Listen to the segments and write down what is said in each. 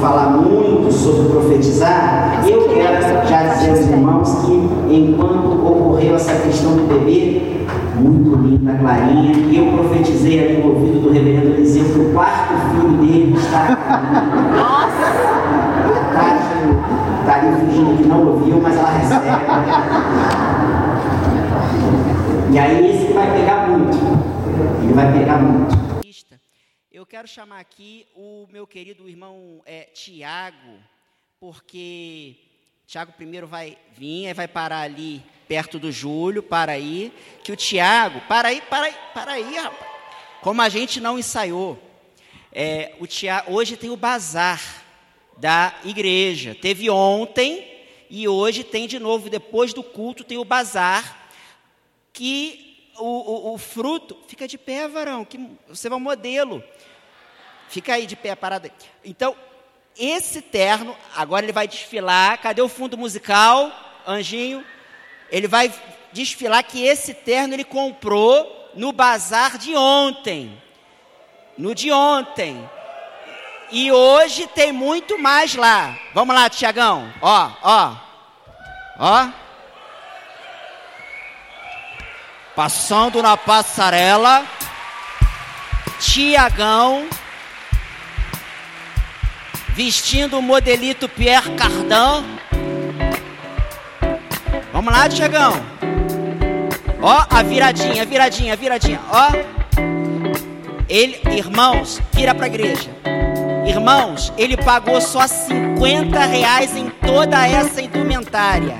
falar muito sobre profetizar, eu quero já dizer aos irmãos que enquanto ocorreu essa questão do bebê, muito linda, clarinha, e eu profetizei ali no ouvido do reverendo Eliseu que o quarto filho dele está Nossa! Está ali fingindo que não ouviu, mas ela recebe. E aí esse vai pegar muito. Ele vai pegar muito. Quero chamar aqui o meu querido irmão é, Tiago, porque Tiago primeiro vai vir, vai parar ali perto do Júlio, para aí, que o Tiago, para aí, para aí, para aí, rapaz. Como a gente não ensaiou, é, o Tiago, hoje tem o bazar da igreja. Teve ontem e hoje tem de novo, depois do culto, tem o bazar, que o, o, o fruto. Fica de pé, varão, que você vai um modelo. Fica aí de pé, parado. Então, esse terno, agora ele vai desfilar. Cadê o fundo musical, Anjinho? Ele vai desfilar que esse terno ele comprou no bazar de ontem. No de ontem. E hoje tem muito mais lá. Vamos lá, Tiagão. Ó, ó. Ó. Passando na passarela. Tiagão. Vestindo o modelito Pierre Cardin. Vamos lá, Tiagão. Ó, a viradinha, viradinha, viradinha. Ó. Ele, irmãos, vira para a igreja. Irmãos, ele pagou só 50 reais em toda essa indumentária.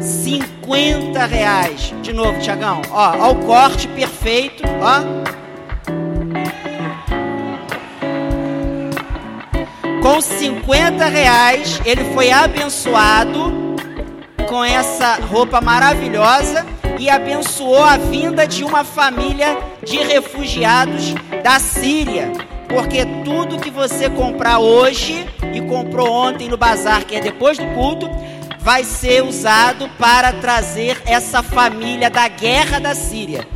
50 reais. De novo, Tiagão. Ó, ó o corte perfeito. Ó. Com 50 reais, ele foi abençoado com essa roupa maravilhosa e abençoou a vinda de uma família de refugiados da Síria porque tudo que você comprar hoje e comprou ontem no bazar, que é depois do culto, vai ser usado para trazer essa família da guerra da Síria.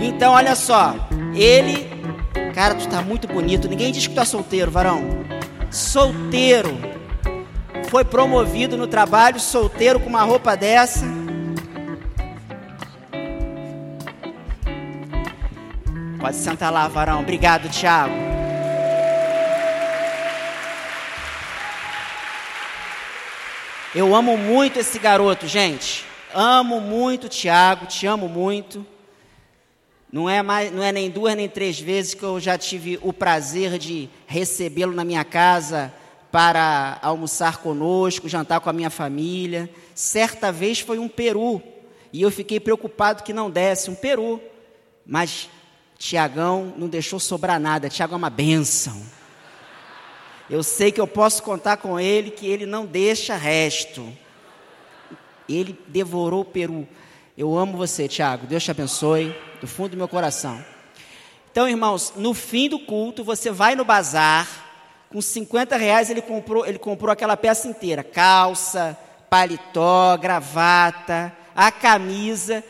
Então, olha só, ele, cara, tu tá muito bonito. Ninguém diz que tu tá solteiro, varão. Solteiro. Foi promovido no trabalho, solteiro com uma roupa dessa. Pode sentar lá, varão. Obrigado, Thiago. Eu amo muito esse garoto, gente. Amo muito Tiago, te amo muito. Não é, mais, não é nem duas nem três vezes que eu já tive o prazer de recebê-lo na minha casa para almoçar conosco, jantar com a minha família. Certa vez foi um peru e eu fiquei preocupado que não desse um peru, mas Tiagão não deixou sobrar nada. Tiago é uma bênção. Eu sei que eu posso contar com ele, que ele não deixa resto. Ele devorou o peru. Eu amo você, Tiago. Deus te abençoe, do fundo do meu coração. Então, irmãos, no fim do culto, você vai no bazar, com 50 reais ele comprou, ele comprou aquela peça inteira: calça, paletó, gravata, a camisa.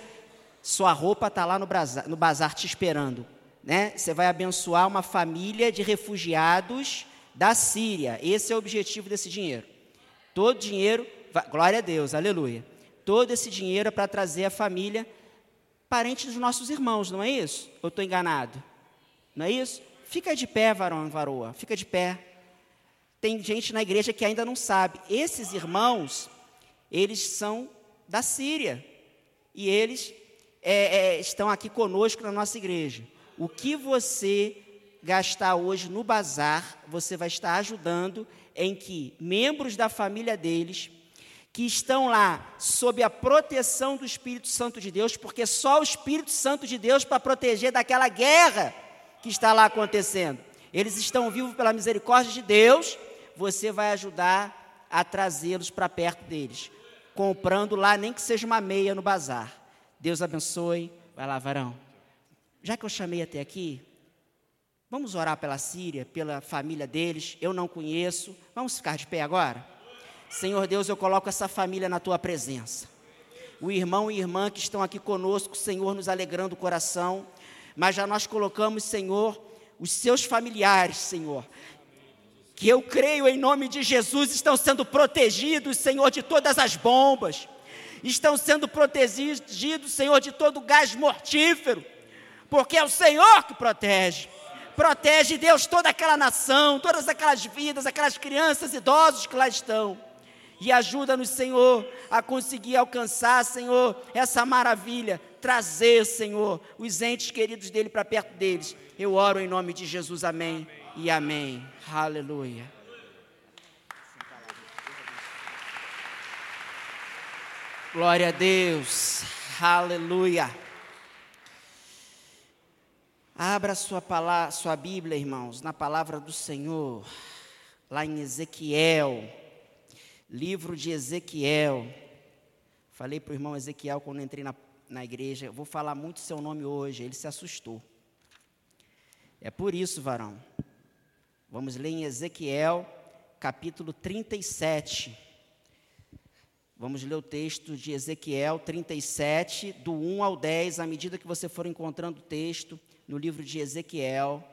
Sua roupa está lá no bazar, no bazar te esperando. Né? Você vai abençoar uma família de refugiados da Síria. Esse é o objetivo desse dinheiro. Todo dinheiro, glória a Deus, aleluia. Todo esse dinheiro é para trazer a família, parente dos nossos irmãos, não é isso? Ou estou enganado? Não é isso? Fica de pé, varão, varoa, fica de pé. Tem gente na igreja que ainda não sabe. Esses irmãos, eles são da Síria. E eles é, é, estão aqui conosco na nossa igreja. O que você gastar hoje no bazar, você vai estar ajudando em que membros da família deles, que estão lá sob a proteção do Espírito Santo de Deus, porque só o Espírito Santo de Deus para proteger daquela guerra que está lá acontecendo. Eles estão vivos pela misericórdia de Deus, você vai ajudar a trazê-los para perto deles, comprando lá nem que seja uma meia no bazar. Deus abençoe. Vai lá, varão. Já que eu chamei até aqui, Vamos orar pela Síria, pela família deles. Eu não conheço. Vamos ficar de pé agora? Senhor Deus, eu coloco essa família na tua presença. O irmão e irmã que estão aqui conosco, Senhor, nos alegrando o coração. Mas já nós colocamos, Senhor, os seus familiares, Senhor, que eu creio em nome de Jesus estão sendo protegidos, Senhor, de todas as bombas, estão sendo protegidos, Senhor, de todo gás mortífero, porque é o Senhor que protege. Protege, Deus, toda aquela nação, todas aquelas vidas, aquelas crianças, idosos que lá estão. E ajuda-nos, Senhor, a conseguir alcançar, Senhor, essa maravilha, trazer, Senhor, os entes queridos dele para perto deles. Eu oro em nome de Jesus, amém, amém. e amém. Aleluia. Glória a Deus, aleluia. Abra sua, palavra, sua Bíblia, irmãos, na palavra do Senhor, lá em Ezequiel, livro de Ezequiel. Falei para o irmão Ezequiel quando entrei na, na igreja, vou falar muito seu nome hoje, ele se assustou. É por isso, varão. Vamos ler em Ezequiel, capítulo 37. Vamos ler o texto de Ezequiel 37, do 1 ao 10, à medida que você for encontrando o texto, no livro de Ezequiel,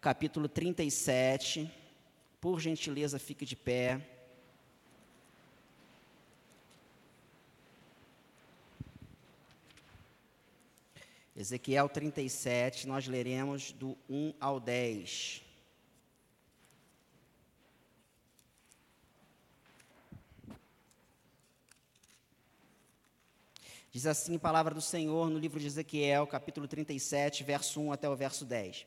capítulo 37. Por gentileza, fique de pé. Ezequiel 37, nós leremos do 1 ao 10. Diz assim a palavra do Senhor no livro de Ezequiel, capítulo 37, verso 1 até o verso 10.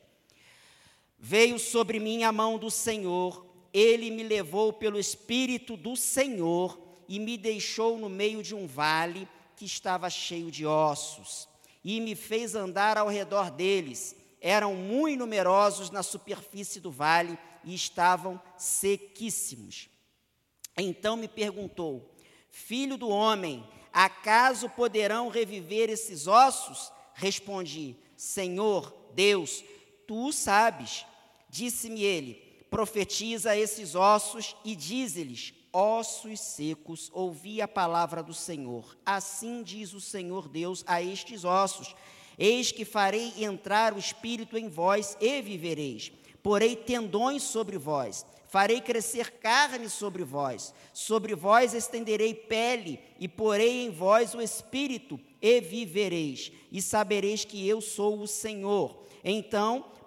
Veio sobre mim a mão do Senhor, ele me levou pelo Espírito do Senhor e me deixou no meio de um vale que estava cheio de ossos e me fez andar ao redor deles. Eram muito numerosos na superfície do vale e estavam sequíssimos. Então me perguntou: Filho do homem, acaso poderão reviver esses ossos? Respondi: Senhor Deus, tu sabes. Disse-me ele: Profetiza esses ossos e dize-lhes: ossos secos, ouvi a palavra do Senhor. Assim diz o Senhor Deus a estes ossos: Eis que farei entrar o espírito em vós e vivereis. Porei tendões sobre vós, farei crescer carne sobre vós, sobre vós estenderei pele, e porei em vós o espírito, e vivereis, e sabereis que eu sou o Senhor. Então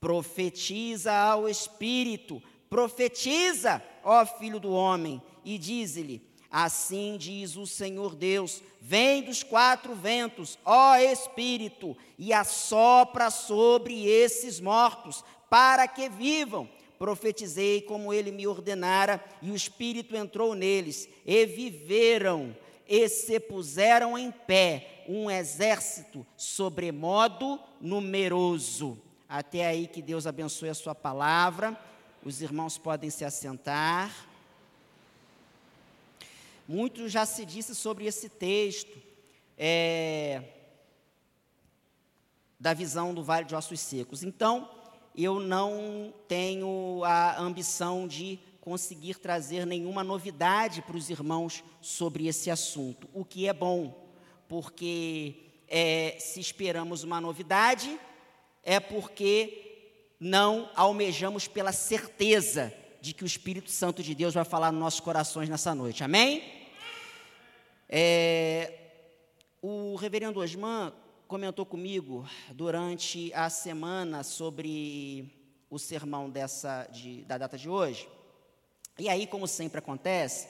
Profetiza ao Espírito, profetiza, ó Filho do Homem, e diz-lhe: Assim diz o Senhor Deus: Vem dos quatro ventos, ó Espírito, e assopra sobre esses mortos, para que vivam. Profetizei como ele me ordenara, e o Espírito entrou neles, e viveram, e se puseram em pé um exército sobremodo numeroso. Até aí que Deus abençoe a sua palavra. Os irmãos podem se assentar. Muito já se disse sobre esse texto, é, da visão do Vale de Ossos Secos. Então, eu não tenho a ambição de conseguir trazer nenhuma novidade para os irmãos sobre esse assunto, o que é bom, porque é, se esperamos uma novidade, é porque não almejamos pela certeza de que o Espírito Santo de Deus vai falar nos nossos corações nessa noite. Amém? É, o reverendo Osman comentou comigo durante a semana sobre o sermão dessa, de, da data de hoje. E aí, como sempre acontece,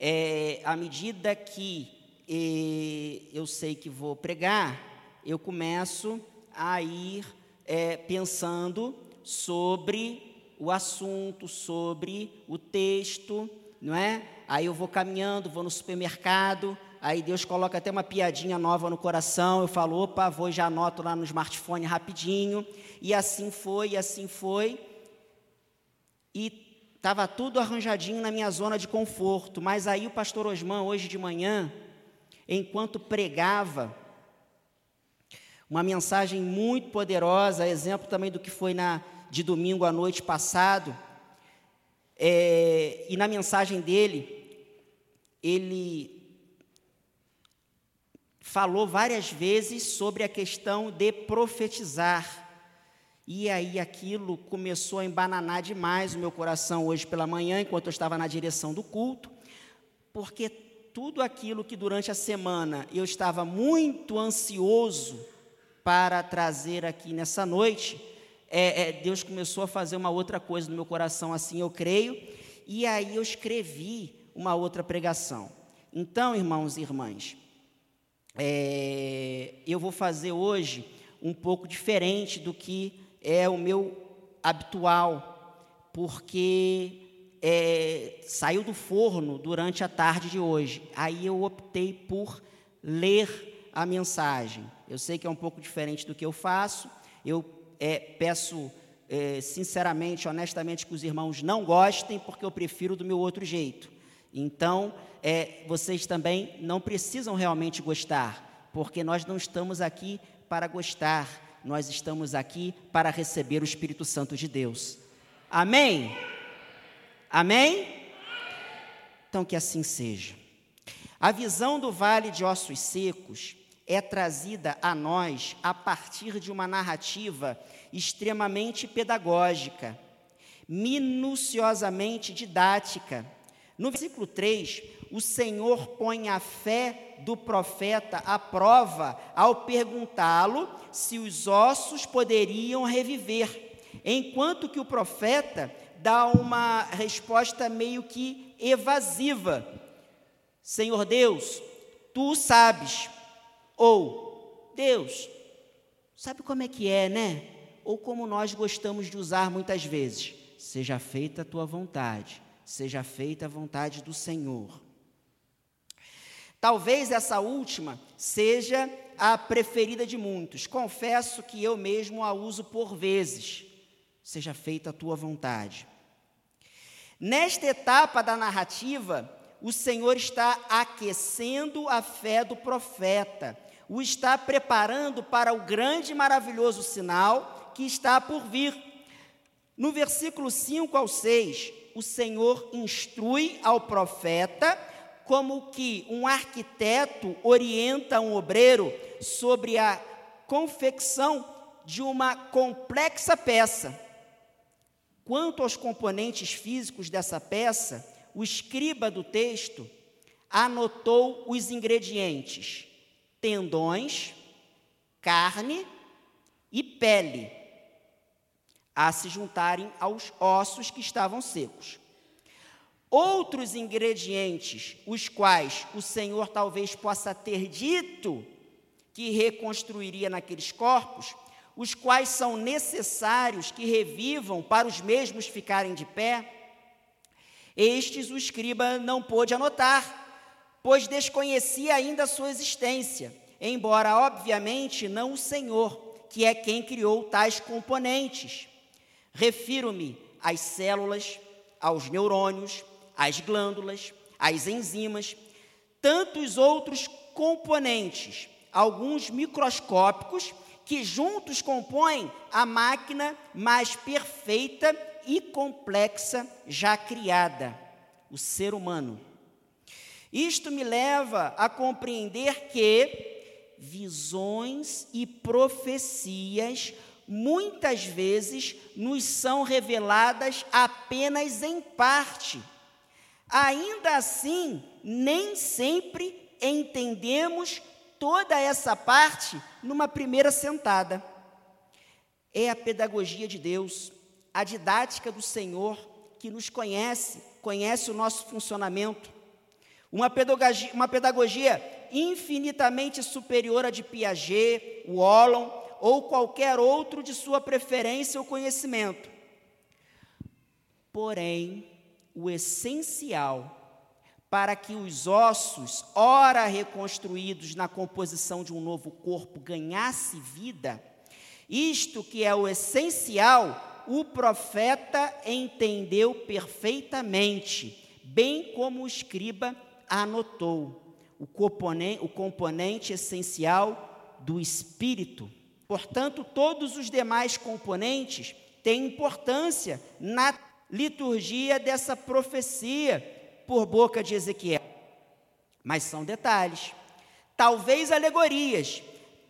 é, à medida que é, eu sei que vou pregar, eu começo a ir é, pensando sobre o assunto, sobre o texto, não é? Aí eu vou caminhando, vou no supermercado, aí Deus coloca até uma piadinha nova no coração, eu falo, opa, vou já anoto lá no smartphone rapidinho, e assim foi, e assim foi, e estava tudo arranjadinho na minha zona de conforto, mas aí o pastor Osman, hoje de manhã, enquanto pregava, uma mensagem muito poderosa, exemplo também do que foi na, de domingo à noite passado, é, e na mensagem dele, ele falou várias vezes sobre a questão de profetizar. E aí aquilo começou a embananar demais o meu coração hoje pela manhã, enquanto eu estava na direção do culto, porque tudo aquilo que durante a semana eu estava muito ansioso para trazer aqui nessa noite, é, é, Deus começou a fazer uma outra coisa no meu coração, assim eu creio, e aí eu escrevi uma outra pregação. Então, irmãos e irmãs, é, eu vou fazer hoje um pouco diferente do que é o meu habitual, porque é, saiu do forno durante a tarde de hoje. Aí eu optei por ler a mensagem. Eu sei que é um pouco diferente do que eu faço. Eu é, peço é, sinceramente, honestamente, que os irmãos não gostem, porque eu prefiro do meu outro jeito. Então, é, vocês também não precisam realmente gostar, porque nós não estamos aqui para gostar, nós estamos aqui para receber o Espírito Santo de Deus. Amém? Amém? Então, que assim seja. A visão do vale de ossos secos é trazida a nós a partir de uma narrativa extremamente pedagógica, minuciosamente didática. No versículo 3, o Senhor põe a fé do profeta à prova ao perguntá-lo se os ossos poderiam reviver, enquanto que o profeta dá uma resposta meio que evasiva: Senhor Deus, tu sabes. Ou, Deus, sabe como é que é, né? Ou como nós gostamos de usar muitas vezes: seja feita a tua vontade, seja feita a vontade do Senhor. Talvez essa última seja a preferida de muitos. Confesso que eu mesmo a uso por vezes. Seja feita a tua vontade. Nesta etapa da narrativa, o Senhor está aquecendo a fé do profeta, o está preparando para o grande e maravilhoso sinal que está por vir. No versículo 5 ao 6, o Senhor instrui ao profeta como que um arquiteto orienta um obreiro sobre a confecção de uma complexa peça. Quanto aos componentes físicos dessa peça, o escriba do texto anotou os ingredientes: tendões, carne e pele, a se juntarem aos ossos que estavam secos. Outros ingredientes, os quais o Senhor talvez possa ter dito que reconstruiria naqueles corpos, os quais são necessários que revivam para os mesmos ficarem de pé, estes o escriba não pôde anotar, pois desconhecia ainda a sua existência, embora, obviamente, não o Senhor, que é quem criou tais componentes. Refiro-me às células, aos neurônios, às glândulas, às enzimas, tantos outros componentes, alguns microscópicos, que juntos compõem a máquina mais perfeita e complexa já criada, o ser humano. Isto me leva a compreender que visões e profecias muitas vezes nos são reveladas apenas em parte. Ainda assim, nem sempre entendemos toda essa parte numa primeira sentada. É a pedagogia de Deus, a didática do Senhor que nos conhece, conhece o nosso funcionamento. Uma pedagogia, uma pedagogia infinitamente superior à de Piaget, Wallon ou qualquer outro de sua preferência ou conhecimento. Porém, o essencial para que os ossos, ora reconstruídos na composição de um novo corpo, ganhasse vida, isto que é o essencial, o profeta entendeu perfeitamente, bem como o escriba anotou, o componente, o componente essencial do espírito. Portanto, todos os demais componentes têm importância na liturgia dessa profecia por boca de Ezequiel. Mas são detalhes, talvez alegorias,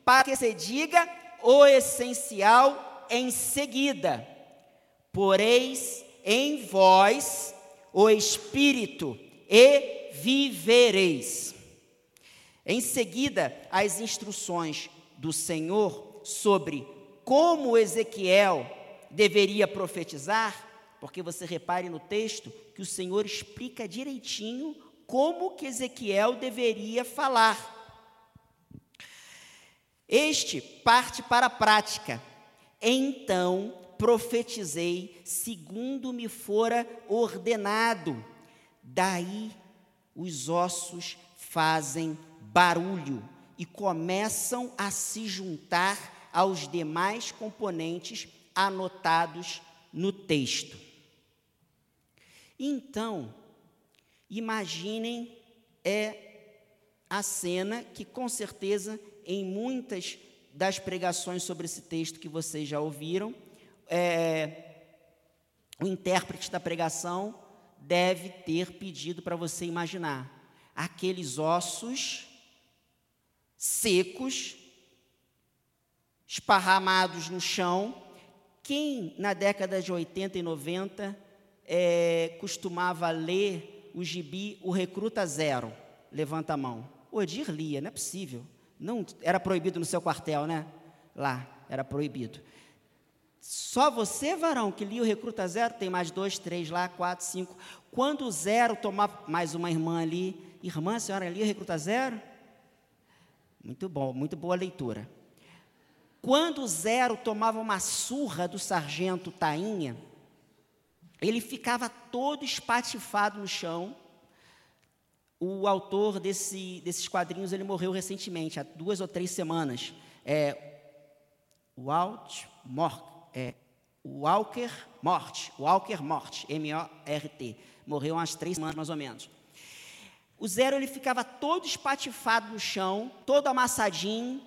para que se diga o essencial em seguida. Poreis em vós o Espírito e vivereis. Em seguida, as instruções do Senhor sobre como Ezequiel deveria profetizar, porque você repare no texto que o Senhor explica direitinho como que Ezequiel deveria falar. Este parte para a prática. Então profetizei segundo me fora ordenado. Daí os ossos fazem barulho e começam a se juntar aos demais componentes anotados no texto. Então, imaginem é a cena que com certeza em muitas das pregações sobre esse texto que vocês já ouviram, é, o intérprete da pregação deve ter pedido para você imaginar aqueles ossos secos, esparramados no chão. Quem na década de 80 e 90 é, costumava ler o gibi O Recruta Zero? Levanta a mão. O Odir lia, não é possível. Não, era proibido no seu quartel, né? Lá, era proibido. Só você, varão, que lia o Recruta Zero, tem mais dois, três lá, quatro, cinco. Quando o zero tomar, mais uma irmã ali, irmã, a senhora lia o Recruta Zero? Muito bom, muito boa leitura. Quando o zero tomava uma surra do sargento Tainha, ele ficava todo espatifado no chão. O autor desse, desses quadrinhos ele morreu recentemente, há duas ou três semanas. É, Walt Mort, é, Walker Mort, Walker Mort, M-O-R-T. Morreu umas três semanas mais ou menos. O Zero ele ficava todo espatifado no chão, todo amassadinho.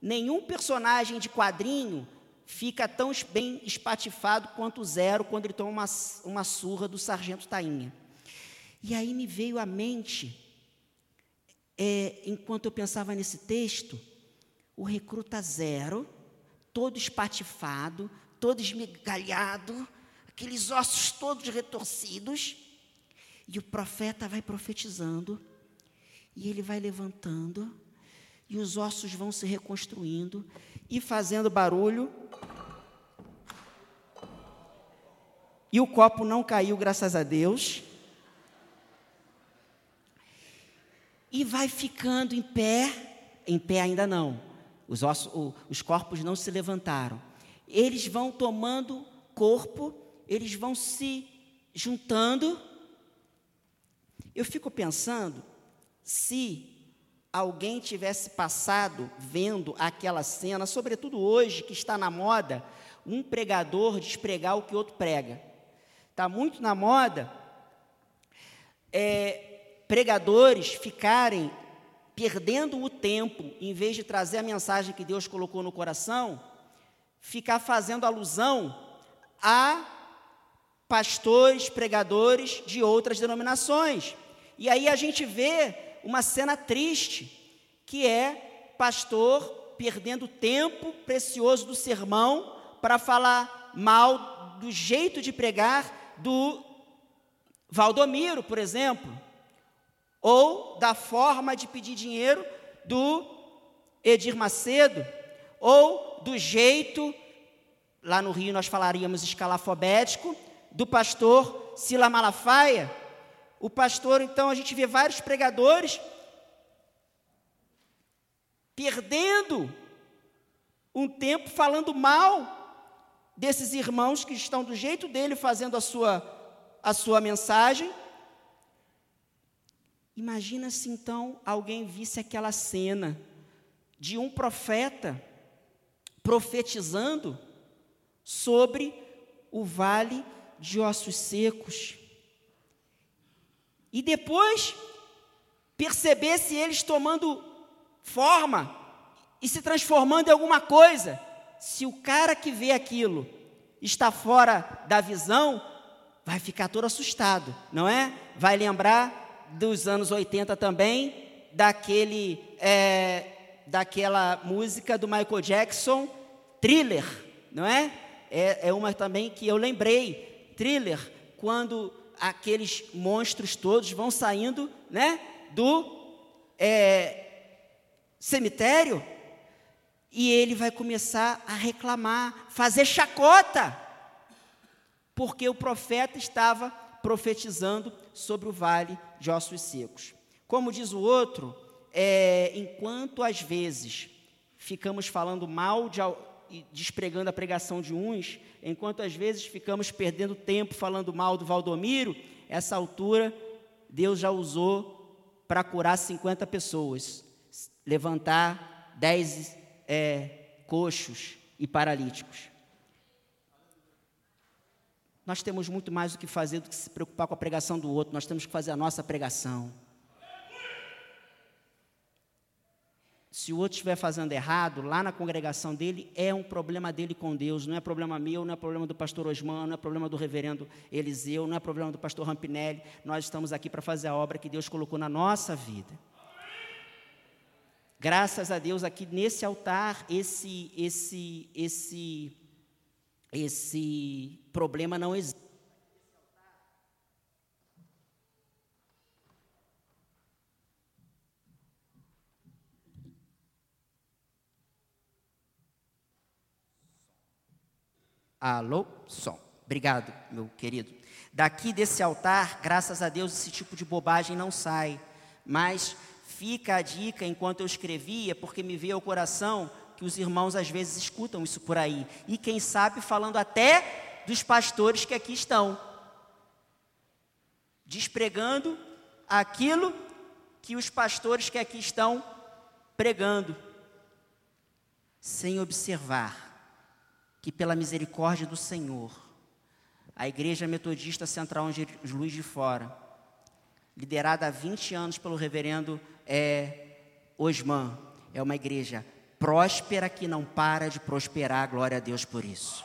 Nenhum personagem de quadrinho fica tão bem espatifado quanto o Zero quando ele toma uma, uma surra do sargento Tainha. E aí me veio à mente, é, enquanto eu pensava nesse texto, o recruta Zero, todo espatifado, todo esmigalhado, aqueles ossos todos retorcidos, e o profeta vai profetizando, e ele vai levantando, e os ossos vão se reconstruindo e fazendo barulho. E o copo não caiu, graças a Deus. E vai ficando em pé, em pé ainda não. Os, ossos, os corpos não se levantaram. Eles vão tomando corpo, eles vão se juntando eu fico pensando se alguém tivesse passado vendo aquela cena, sobretudo hoje que está na moda, um pregador despregar o que outro prega. Está muito na moda é, pregadores ficarem perdendo o tempo, em vez de trazer a mensagem que Deus colocou no coração, ficar fazendo alusão a pastores, pregadores de outras denominações. E aí a gente vê uma cena triste, que é pastor perdendo tempo precioso do sermão para falar mal do jeito de pregar do Valdomiro, por exemplo, ou da forma de pedir dinheiro do Edir Macedo, ou do jeito, lá no Rio nós falaríamos escalafobético, do pastor Sila Malafaia, o pastor, então, a gente vê vários pregadores perdendo um tempo falando mal desses irmãos que estão do jeito dele fazendo a sua, a sua mensagem. Imagina se então alguém visse aquela cena de um profeta profetizando sobre o vale de ossos secos. E depois percebesse eles tomando forma e se transformando em alguma coisa. Se o cara que vê aquilo está fora da visão, vai ficar todo assustado, não é? Vai lembrar dos anos 80 também, daquele, é, daquela música do Michael Jackson, Thriller, não é? é? É uma também que eu lembrei, Thriller, quando aqueles monstros todos vão saindo, né, do é, cemitério e ele vai começar a reclamar, fazer chacota, porque o profeta estava profetizando sobre o vale de ossos secos. Como diz o outro, é, enquanto às vezes ficamos falando mal de, despregando a pregação de uns, enquanto às vezes ficamos perdendo tempo falando mal do Valdomiro, essa altura Deus já usou para curar 50 pessoas, levantar 10 é, coxos e paralíticos. Nós temos muito mais o que fazer do que se preocupar com a pregação do outro, nós temos que fazer a nossa pregação. Se o outro estiver fazendo errado, lá na congregação dele, é um problema dele com Deus, não é problema meu, não é problema do pastor Osman, não é problema do reverendo Eliseu, não é problema do pastor Rampinelli. Nós estamos aqui para fazer a obra que Deus colocou na nossa vida. Graças a Deus aqui nesse altar, esse esse esse esse problema não existe. Alô, som. Obrigado, meu querido. Daqui desse altar, graças a Deus, esse tipo de bobagem não sai. Mas fica a dica enquanto eu escrevia, porque me veio ao coração que os irmãos às vezes escutam isso por aí. E quem sabe falando até dos pastores que aqui estão. Despregando aquilo que os pastores que aqui estão pregando. Sem observar que, pela misericórdia do Senhor, a Igreja Metodista Central Angeles Luiz de Fora, liderada há 20 anos pelo reverendo é, Osman, é uma igreja próspera que não para de prosperar, glória a Deus por isso.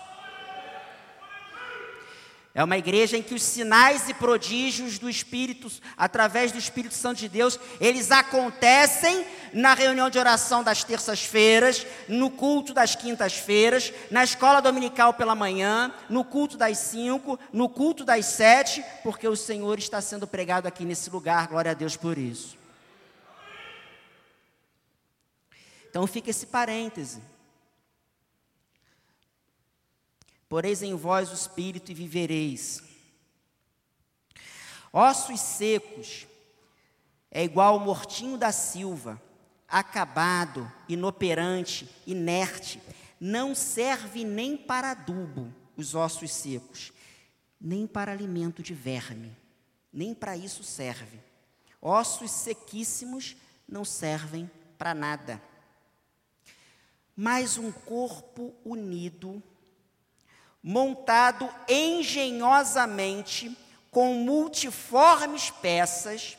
É uma igreja em que os sinais e prodígios do Espírito, através do Espírito Santo de Deus, eles acontecem na reunião de oração das terças-feiras, no culto das quintas-feiras, na escola dominical pela manhã, no culto das cinco, no culto das sete, porque o Senhor está sendo pregado aqui nesse lugar, glória a Deus por isso. Então fica esse parêntese. Poreis em vós o espírito e vivereis. Ossos secos é igual ao mortinho da silva, acabado, inoperante, inerte, não serve nem para adubo os ossos secos, nem para alimento de verme, nem para isso serve. Ossos sequíssimos não servem para nada. Mas um corpo unido montado engenhosamente com multiformes peças,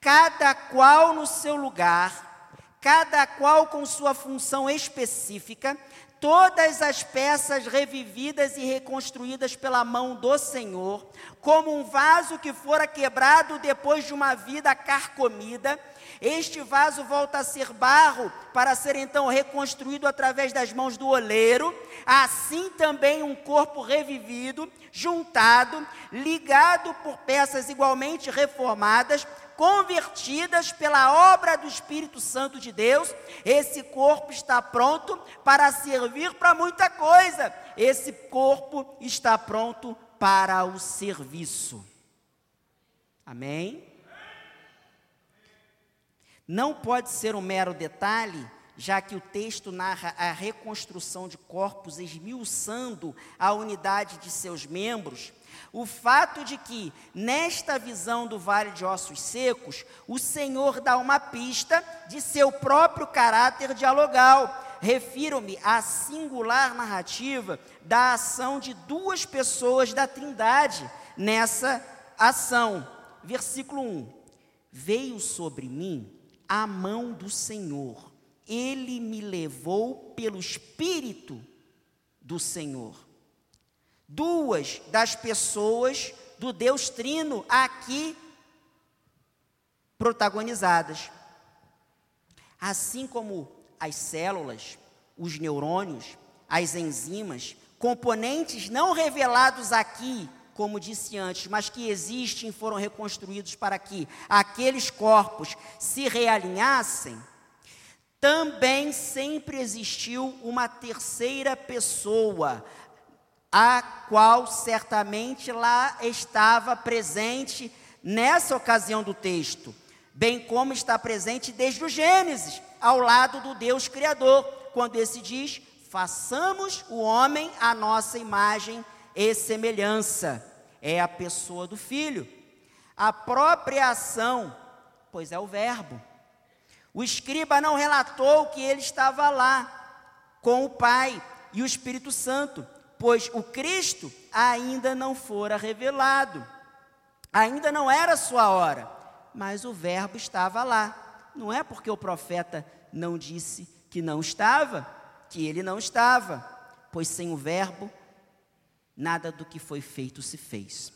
cada qual no seu lugar, cada qual com sua função específica, todas as peças revividas e reconstruídas pela mão do Senhor, como um vaso que fora quebrado depois de uma vida carcomida, este vaso volta a ser barro para ser então reconstruído através das mãos do oleiro. Assim também um corpo revivido, juntado, ligado por peças igualmente reformadas, convertidas pela obra do Espírito Santo de Deus, esse corpo está pronto para servir para muita coisa. Esse corpo está pronto para o serviço. Amém? Não pode ser um mero detalhe, já que o texto narra a reconstrução de corpos, esmiuçando a unidade de seus membros. O fato de que, nesta visão do vale de ossos secos, o Senhor dá uma pista de seu próprio caráter dialogal, refiro-me à singular narrativa da ação de duas pessoas da Trindade nessa ação. Versículo 1: Veio sobre mim a mão do Senhor, ele me levou pelo Espírito do Senhor. Duas das pessoas do Deus Trino aqui protagonizadas. Assim como as células, os neurônios, as enzimas, componentes não revelados aqui, como disse antes, mas que existem e foram reconstruídos para que aqueles corpos se realinhassem, também sempre existiu uma terceira pessoa, a qual certamente lá estava presente nessa ocasião do texto, bem como está presente desde o Gênesis, ao lado do Deus Criador, quando esse diz: façamos o homem à nossa imagem e semelhança. É a pessoa do filho. A própria ação, pois é o Verbo. O escriba não relatou que ele estava lá com o Pai e o Espírito Santo, pois o Cristo ainda não fora revelado. Ainda não era sua hora mas o Verbo estava lá. Não é porque o profeta não disse que não estava, que ele não estava, pois sem o Verbo, nada do que foi feito se fez.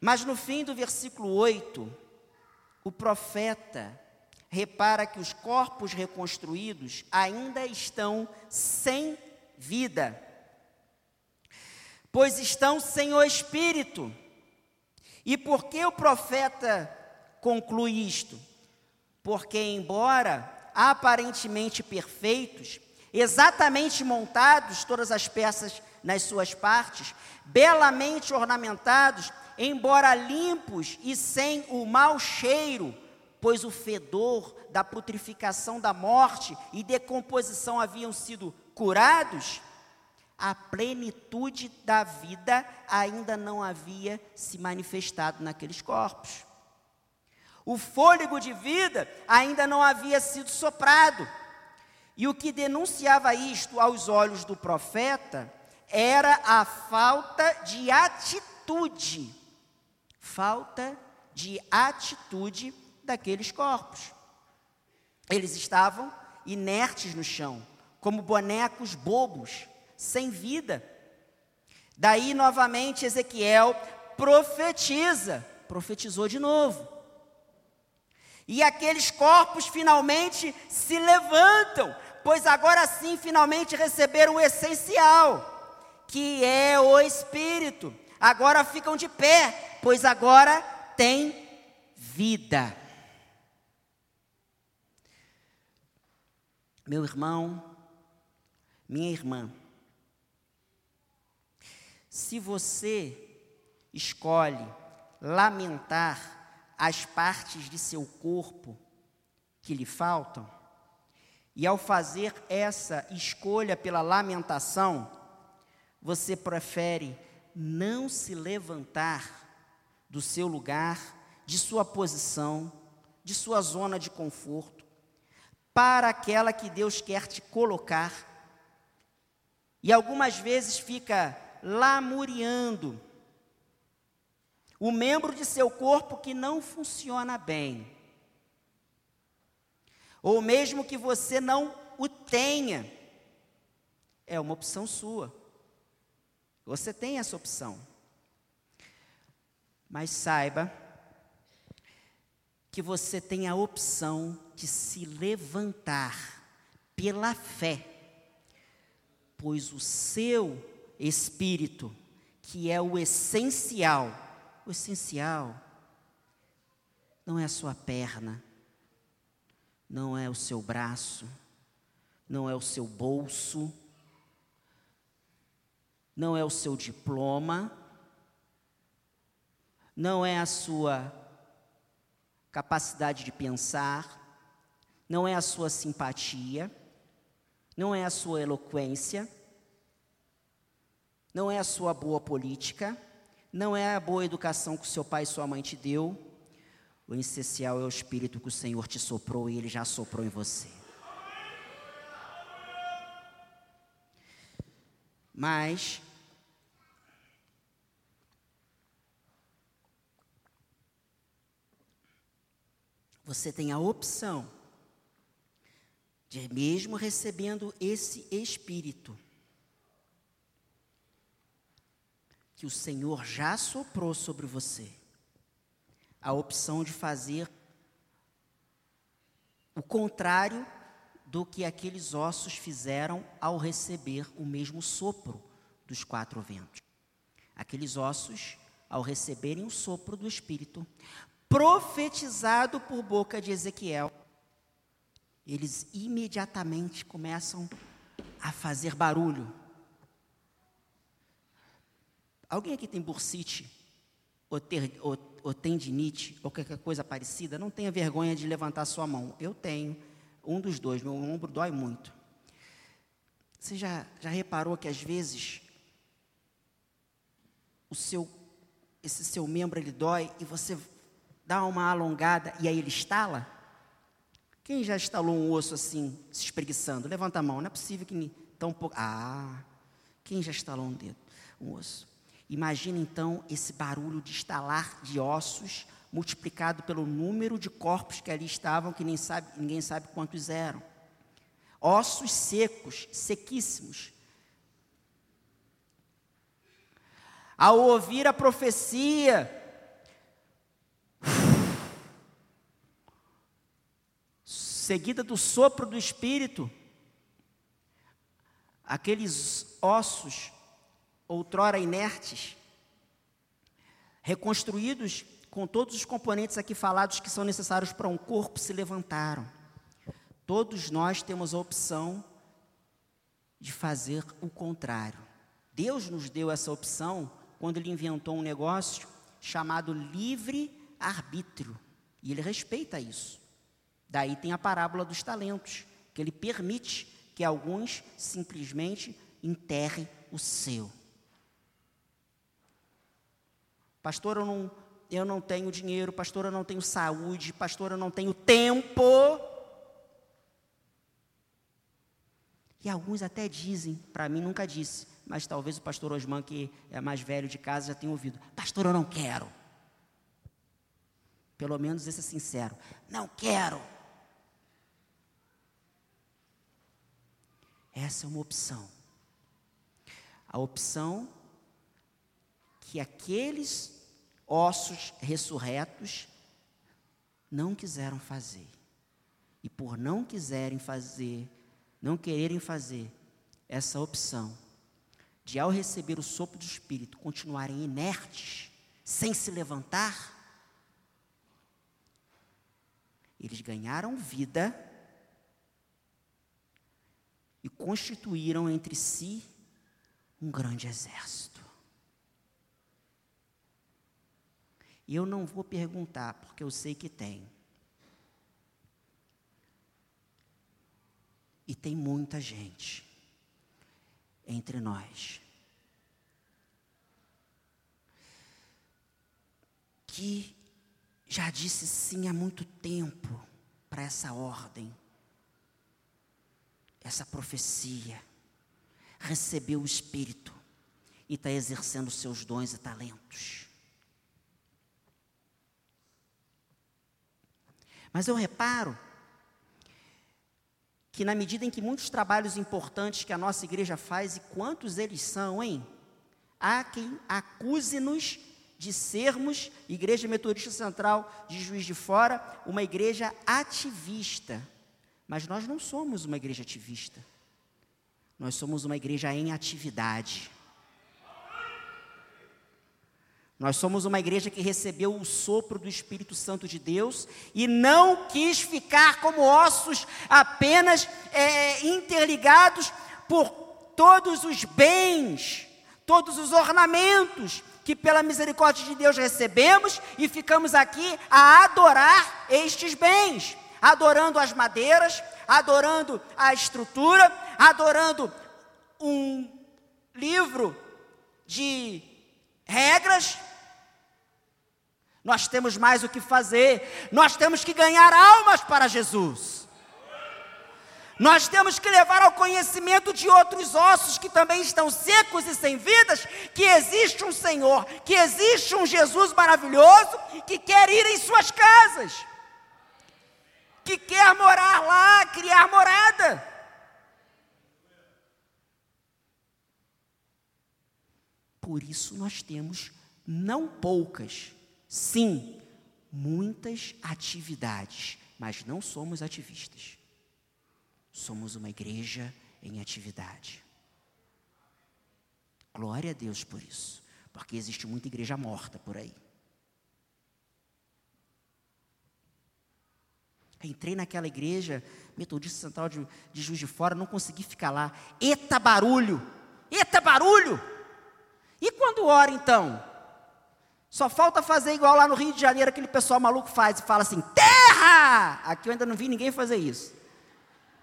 Mas no fim do versículo 8, o profeta repara que os corpos reconstruídos ainda estão sem vida, pois estão sem o Espírito. E por que o profeta conclui isto? Porque, embora aparentemente perfeitos, exatamente montados, todas as peças nas suas partes, belamente ornamentados, embora limpos e sem o mau cheiro, pois o fedor da putrificação da morte e decomposição haviam sido curados, a plenitude da vida ainda não havia se manifestado naqueles corpos. O fôlego de vida ainda não havia sido soprado. E o que denunciava isto aos olhos do profeta era a falta de atitude. Falta de atitude daqueles corpos. Eles estavam inertes no chão, como bonecos bobos sem vida. Daí novamente Ezequiel profetiza, profetizou de novo. E aqueles corpos finalmente se levantam, pois agora sim finalmente receberam o essencial, que é o Espírito. Agora ficam de pé, pois agora tem vida. Meu irmão, minha irmã, se você escolhe lamentar as partes de seu corpo que lhe faltam, e ao fazer essa escolha pela lamentação, você prefere não se levantar do seu lugar, de sua posição, de sua zona de conforto, para aquela que Deus quer te colocar. E algumas vezes fica lamuriando. O membro de seu corpo que não funciona bem. Ou mesmo que você não o tenha. É uma opção sua. Você tem essa opção. Mas saiba que você tem a opção de se levantar pela fé, pois o seu espírito, que é o essencial. O essencial não é a sua perna, não é o seu braço, não é o seu bolso, não é o seu diploma, não é a sua capacidade de pensar, não é a sua simpatia, não é a sua eloquência, não é a sua boa política, não é a boa educação que seu pai e sua mãe te deu. O essencial é o espírito que o Senhor te soprou e ele já soprou em você. Mas você tem a opção de, mesmo recebendo esse Espírito, que o Senhor já soprou sobre você, a opção de fazer o contrário do que aqueles ossos fizeram ao receber o mesmo sopro dos quatro ventos. Aqueles ossos, ao receberem o sopro do Espírito, profetizado por boca de Ezequiel, eles imediatamente começam a fazer barulho. Alguém aqui tem bursite, ou, ter, ou, ou tendinite, ou qualquer coisa parecida? Não tenha vergonha de levantar sua mão. Eu tenho, um dos dois, meu ombro dói muito. Você já, já reparou que às vezes o seu, esse seu membro ele dói e você dá uma alongada e aí ele estala? Quem já estalou um osso assim, se espreguiçando? Levanta a mão, não é possível que tão pouco. Ah, quem já estalou um dedo, um osso? Imagina então esse barulho de estalar de ossos multiplicado pelo número de corpos que ali estavam, que sabe, ninguém sabe quantos eram. Ossos secos, sequíssimos. Ao ouvir a profecia, seguida do sopro do Espírito, aqueles ossos, outrora inertes, reconstruídos com todos os componentes aqui falados que são necessários para um corpo, se levantaram. Todos nós temos a opção de fazer o contrário. Deus nos deu essa opção quando Ele inventou um negócio chamado livre-arbítrio. E Ele respeita isso. Daí tem a parábola dos talentos, que Ele permite que alguns simplesmente enterrem o seu. Pastor, eu não, eu não tenho dinheiro, pastor, eu não tenho saúde, pastor, eu não tenho tempo. E alguns até dizem, para mim nunca disse, mas talvez o pastor Osman, que é mais velho de casa, já tenha ouvido: Pastor, eu não quero. Pelo menos esse é sincero: Não quero. Essa é uma opção. A opção que aqueles ossos ressurretos não quiseram fazer. E por não quiserem fazer, não quererem fazer essa opção de ao receber o sopro do Espírito continuarem inertes, sem se levantar, eles ganharam vida e constituíram entre si um grande exército. E eu não vou perguntar, porque eu sei que tem. E tem muita gente entre nós que já disse sim há muito tempo para essa ordem, essa profecia, recebeu o Espírito e está exercendo seus dons e talentos. Mas eu reparo que na medida em que muitos trabalhos importantes que a nossa igreja faz, e quantos eles são, hein? Há quem acuse-nos de sermos, Igreja Metodista Central de Juiz de Fora, uma igreja ativista. Mas nós não somos uma igreja ativista. Nós somos uma igreja em atividade. Nós somos uma igreja que recebeu o sopro do Espírito Santo de Deus e não quis ficar como ossos apenas é, interligados por todos os bens, todos os ornamentos que pela misericórdia de Deus recebemos e ficamos aqui a adorar estes bens, adorando as madeiras, adorando a estrutura, adorando um livro de regras nós temos mais o que fazer. Nós temos que ganhar almas para Jesus. Nós temos que levar ao conhecimento de outros ossos que também estão secos e sem vidas, que existe um Senhor, que existe um Jesus maravilhoso que quer ir em suas casas, que quer morar lá, criar morada. Por isso nós temos não poucas, sim, muitas atividades, mas não somos ativistas. Somos uma igreja em atividade. Glória a Deus por isso, porque existe muita igreja morta por aí. Entrei naquela igreja, Metodista Central de, de Juiz de Fora, não consegui ficar lá. Eita barulho! Eita barulho! E quando ora então? Só falta fazer igual lá no Rio de Janeiro, aquele pessoal maluco faz e fala assim: terra! Aqui eu ainda não vi ninguém fazer isso.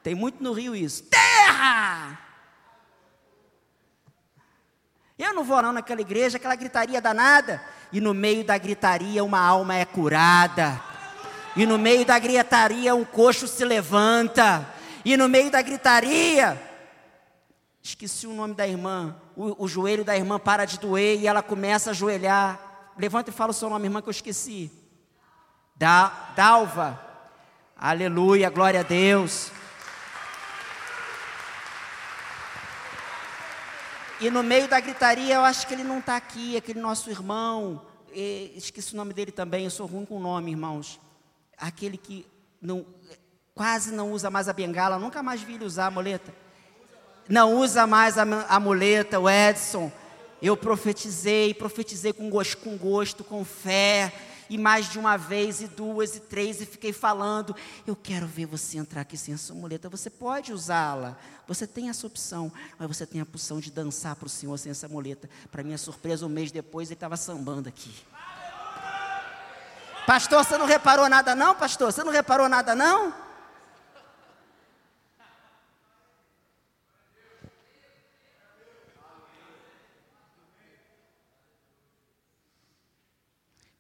Tem muito no Rio isso. Terra! Eu não vou não naquela igreja, aquela gritaria danada. E no meio da gritaria uma alma é curada. E no meio da gritaria um coxo se levanta. E no meio da gritaria, esqueci o nome da irmã, o, o joelho da irmã para de doer e ela começa a ajoelhar. Levanta e fala o seu nome, irmã, que eu esqueci. Da, Dalva. Aleluia, glória a Deus. E no meio da gritaria, eu acho que ele não está aqui, aquele nosso irmão. Esqueci o nome dele também, eu sou ruim com o nome, irmãos. Aquele que não, quase não usa mais a bengala, nunca mais vi ele usar a muleta. Não usa mais a, a muleta, o Edson. Eu profetizei, profetizei com gosto, com gosto, com fé e mais de uma vez, e duas, e três, e fiquei falando. Eu quero ver você entrar aqui sem essa muleta. Você pode usá-la, você tem essa opção, mas você tem a opção de dançar para o Senhor sem essa muleta. Para minha surpresa, um mês depois, ele estava sambando aqui. Pastor, você não reparou nada, não, pastor? Você não reparou nada, não?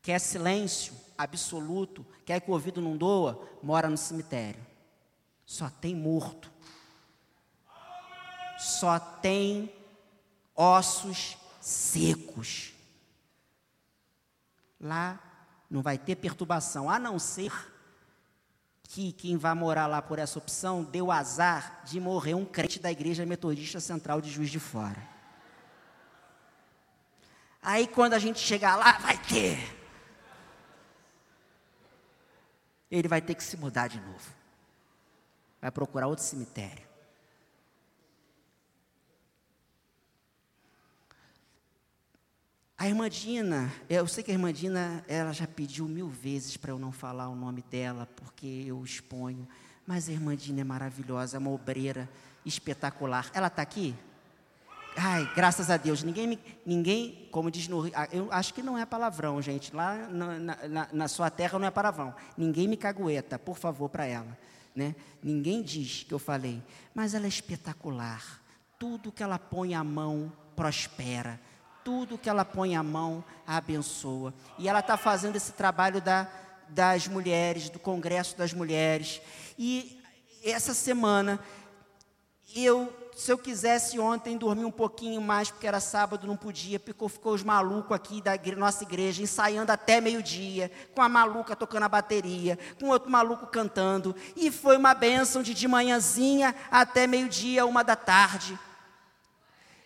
quer silêncio absoluto, quer que o ouvido não doa, mora no cemitério. Só tem morto. Só tem ossos secos. Lá não vai ter perturbação, a não ser que quem vai morar lá por essa opção deu azar de morrer um crente da Igreja Metodista Central de Juiz de Fora. Aí quando a gente chegar lá, vai ter ele vai ter que se mudar de novo. Vai procurar outro cemitério. A irmã Dina, eu sei que a irmã Dina, ela já pediu mil vezes para eu não falar o nome dela, porque eu exponho. Mas a irmã Dina é maravilhosa, é uma obreira espetacular. Ela está aqui? Ai, graças a Deus, ninguém, ninguém, como diz no ah, eu acho que não é palavrão, gente. Lá na, na, na sua terra não é palavrão. Ninguém me cagueta, por favor, para ela. Né? Ninguém diz que eu falei, mas ela é espetacular. Tudo que ela põe a mão prospera. Tudo que ela põe a mão abençoa. E ela está fazendo esse trabalho da, das mulheres, do Congresso das Mulheres. E essa semana eu se eu quisesse ontem dormir um pouquinho mais, porque era sábado, não podia, ficou, ficou os malucos aqui da nossa igreja, ensaiando até meio-dia, com a maluca tocando a bateria, com outro maluco cantando, e foi uma bênção de de manhãzinha até meio-dia, uma da tarde.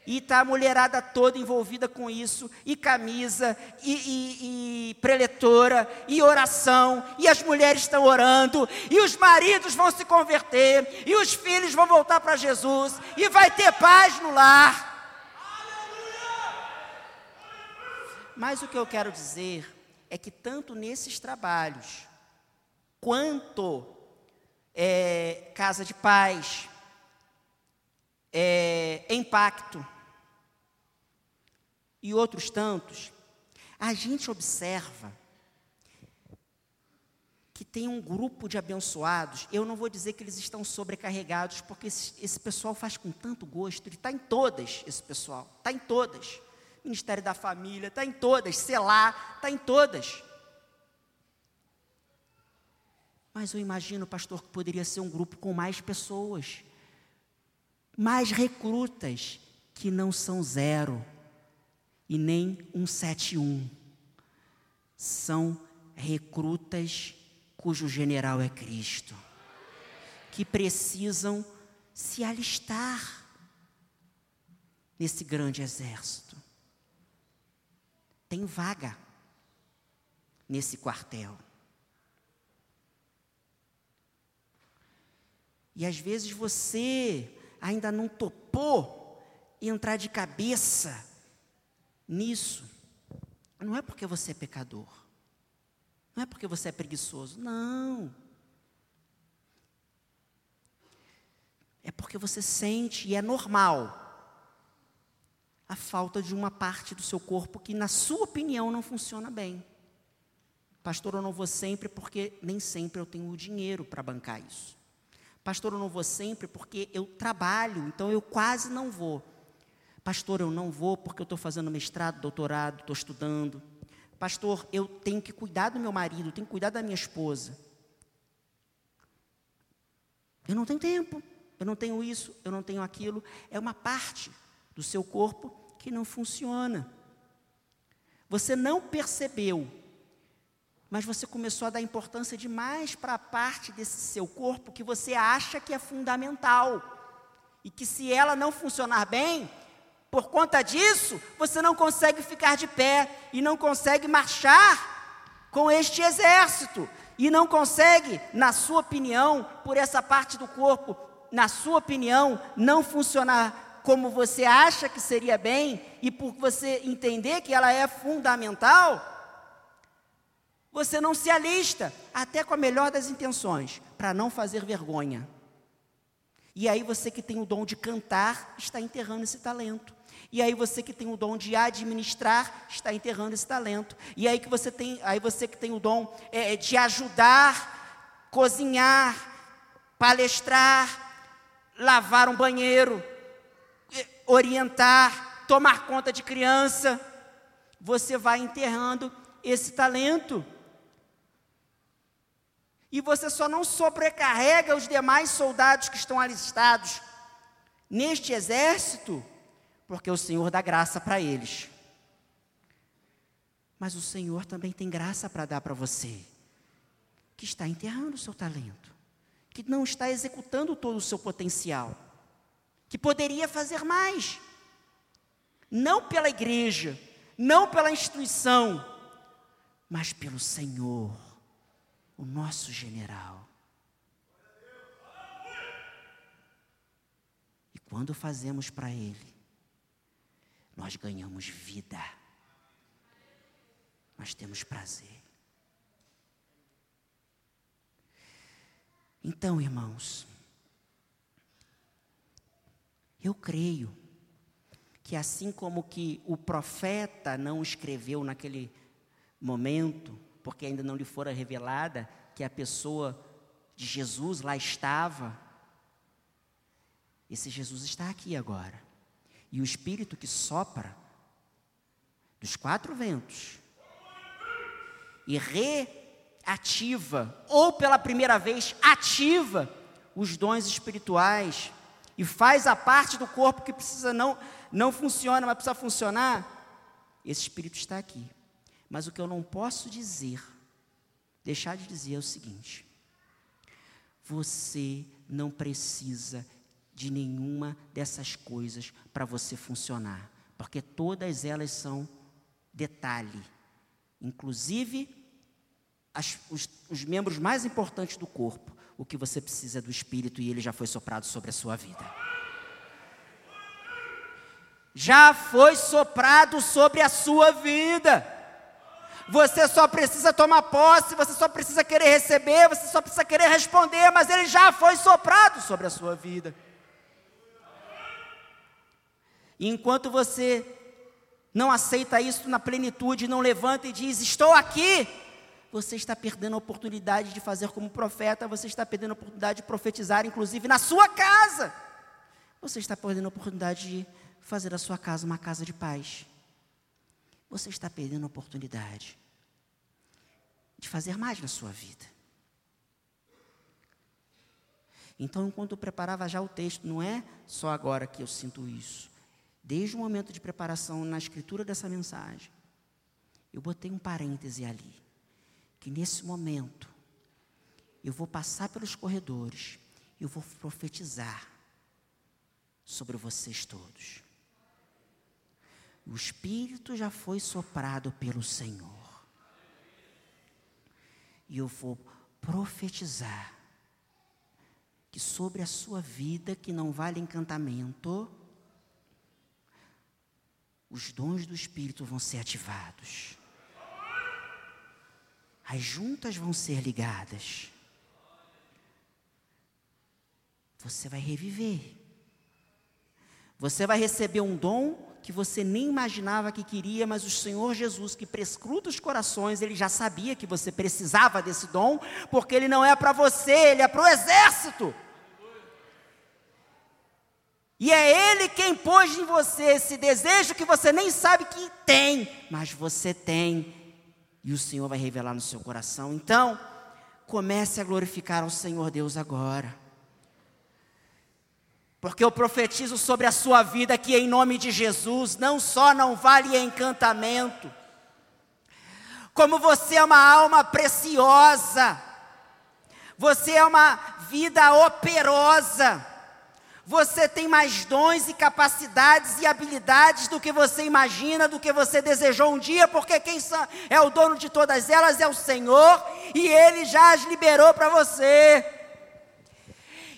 E está a mulherada toda envolvida com isso, e camisa, e, e, e, preletora, e oração, e as mulheres estão orando, e os maridos vão se converter, e os filhos vão voltar para Jesus, e vai ter paz no lar. Mas o que eu quero dizer é que tanto nesses trabalhos, quanto é, casa de paz, é, impacto, e outros tantos, a gente observa que tem um grupo de abençoados, eu não vou dizer que eles estão sobrecarregados, porque esse, esse pessoal faz com tanto gosto, ele está em todas, esse pessoal, está em todas. Ministério da Família, está em todas, Selar, está em todas. Mas eu imagino, pastor, que poderia ser um grupo com mais pessoas, mais recrutas, que não são zero e nem 171. São recrutas cujo general é Cristo, que precisam se alistar nesse grande exército. Tem vaga nesse quartel. E às vezes você ainda não topou entrar de cabeça nisso. Não é porque você é pecador. Não é porque você é preguiçoso. Não. É porque você sente, e é normal, a falta de uma parte do seu corpo que, na sua opinião, não funciona bem. Pastor, eu não vou sempre porque nem sempre eu tenho o dinheiro para bancar isso. Pastor, eu não vou sempre porque eu trabalho, então eu quase não vou. Pastor, eu não vou porque eu estou fazendo mestrado, doutorado, estou estudando. Pastor, eu tenho que cuidar do meu marido, tenho que cuidar da minha esposa. Eu não tenho tempo, eu não tenho isso, eu não tenho aquilo. É uma parte do seu corpo que não funciona. Você não percebeu mas você começou a dar importância demais para a parte desse seu corpo que você acha que é fundamental. E que se ela não funcionar bem, por conta disso, você não consegue ficar de pé e não consegue marchar com este exército. E não consegue, na sua opinião, por essa parte do corpo, na sua opinião, não funcionar como você acha que seria bem e por você entender que ela é fundamental, você não se alista, até com a melhor das intenções, para não fazer vergonha. E aí você que tem o dom de cantar, está enterrando esse talento. E aí você que tem o dom de administrar, está enterrando esse talento. E aí que você tem, aí você que tem o dom é, de ajudar, cozinhar, palestrar, lavar um banheiro, é, orientar, tomar conta de criança, você vai enterrando esse talento. E você só não sobrecarrega os demais soldados que estão alistados neste exército, porque o Senhor dá graça para eles. Mas o Senhor também tem graça para dar para você, que está enterrando o seu talento, que não está executando todo o seu potencial, que poderia fazer mais. Não pela igreja, não pela instituição, mas pelo Senhor o nosso general. E quando fazemos para Ele, nós ganhamos vida, nós temos prazer. Então, irmãos, eu creio que assim como que o profeta não escreveu naquele momento, porque ainda não lhe fora revelada que a pessoa de Jesus lá estava. Esse Jesus está aqui agora. E o Espírito que sopra dos quatro ventos e reativa, ou pela primeira vez ativa, os dons espirituais e faz a parte do corpo que precisa não não funciona, mas precisa funcionar. Esse Espírito está aqui. Mas o que eu não posso dizer, deixar de dizer é o seguinte: você não precisa de nenhuma dessas coisas para você funcionar, porque todas elas são detalhe, inclusive as, os, os membros mais importantes do corpo. O que você precisa é do Espírito e ele já foi soprado sobre a sua vida. Já foi soprado sobre a sua vida. Você só precisa tomar posse, você só precisa querer receber, você só precisa querer responder, mas ele já foi soprado sobre a sua vida. E enquanto você não aceita isso na plenitude, não levanta e diz: Estou aqui, você está perdendo a oportunidade de fazer como profeta, você está perdendo a oportunidade de profetizar, inclusive na sua casa. Você está perdendo a oportunidade de fazer a sua casa uma casa de paz você está perdendo a oportunidade de fazer mais na sua vida. Então, enquanto eu preparava já o texto, não é só agora que eu sinto isso. Desde o momento de preparação na escritura dessa mensagem, eu botei um parêntese ali. Que nesse momento, eu vou passar pelos corredores, eu vou profetizar sobre vocês todos. O Espírito já foi soprado pelo Senhor. E eu vou profetizar que sobre a sua vida, que não vale encantamento, os dons do Espírito vão ser ativados. As juntas vão ser ligadas. Você vai reviver. Você vai receber um dom que você nem imaginava que queria, mas o Senhor Jesus, que prescruta os corações, ele já sabia que você precisava desse dom, porque ele não é para você, ele é para o exército. E é Ele quem pôs em você esse desejo que você nem sabe que tem, mas você tem, e o Senhor vai revelar no seu coração. Então, comece a glorificar ao Senhor Deus agora. Porque eu profetizo sobre a sua vida que, em nome de Jesus, não só não vale encantamento, como você é uma alma preciosa, você é uma vida operosa, você tem mais dons e capacidades e habilidades do que você imagina, do que você desejou um dia, porque quem é o dono de todas elas é o Senhor, e Ele já as liberou para você.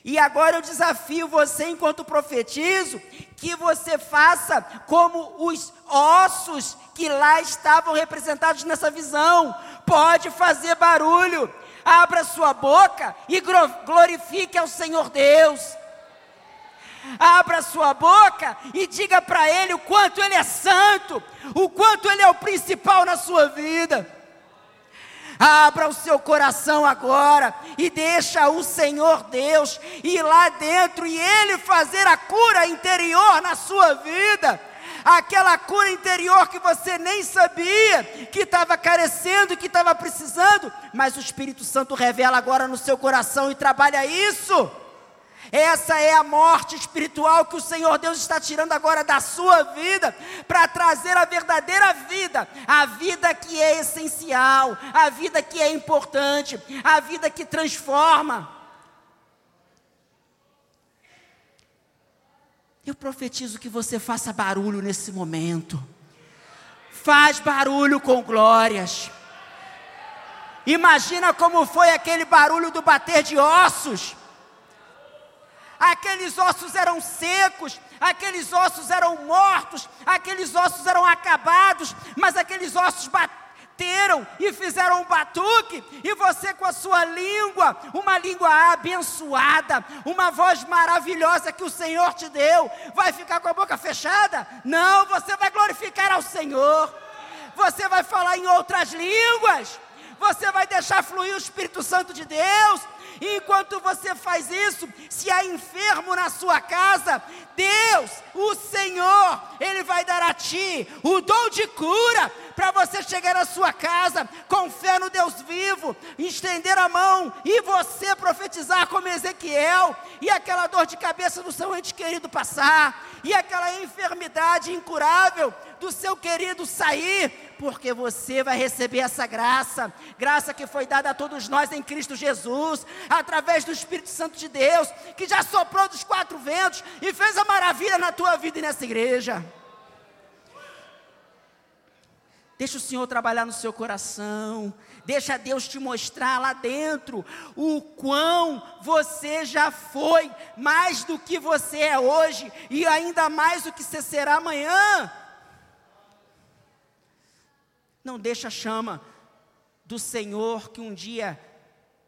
E agora eu desafio você, enquanto profetizo, que você faça como os ossos que lá estavam representados nessa visão. Pode fazer barulho, abra sua boca e glorifique ao Senhor Deus. Abra sua boca e diga para Ele o quanto Ele é santo, o quanto Ele é o principal na sua vida. Abra o seu coração agora e deixa o Senhor Deus ir lá dentro e Ele fazer a cura interior na sua vida. Aquela cura interior que você nem sabia que estava carecendo, que estava precisando, mas o Espírito Santo revela agora no seu coração e trabalha isso. Essa é a morte espiritual que o Senhor Deus está tirando agora da sua vida, para trazer a verdadeira vida, a vida que é essencial, a vida que é importante, a vida que transforma. Eu profetizo que você faça barulho nesse momento. Faz barulho com glórias. Imagina como foi aquele barulho do bater de ossos aqueles ossos eram secos, aqueles ossos eram mortos, aqueles ossos eram acabados, mas aqueles ossos bateram e fizeram um batuque, e você com a sua língua, uma língua abençoada, uma voz maravilhosa que o Senhor te deu, vai ficar com a boca fechada? Não, você vai glorificar ao Senhor, você vai falar em outras línguas, você vai deixar fluir o Espírito Santo de Deus, e enquanto você faz isso, se há enfermo na sua casa, Deus, o Senhor, Ele vai dar a ti o dom de cura para você chegar à sua casa com fé no Deus vivo, estender a mão e você profetizar como Ezequiel, e aquela dor de cabeça do seu ente querido passar, e aquela enfermidade incurável do seu querido sair, porque você vai receber essa graça, graça que foi dada a todos nós em Cristo Jesus, através do Espírito Santo de Deus, que já soprou dos quatro ventos e fez a maravilha na tua vida e nessa igreja. Deixa o Senhor trabalhar no seu coração. Deixa Deus te mostrar lá dentro o quão você já foi, mais do que você é hoje e ainda mais do que você será amanhã. Não deixa a chama do Senhor que um dia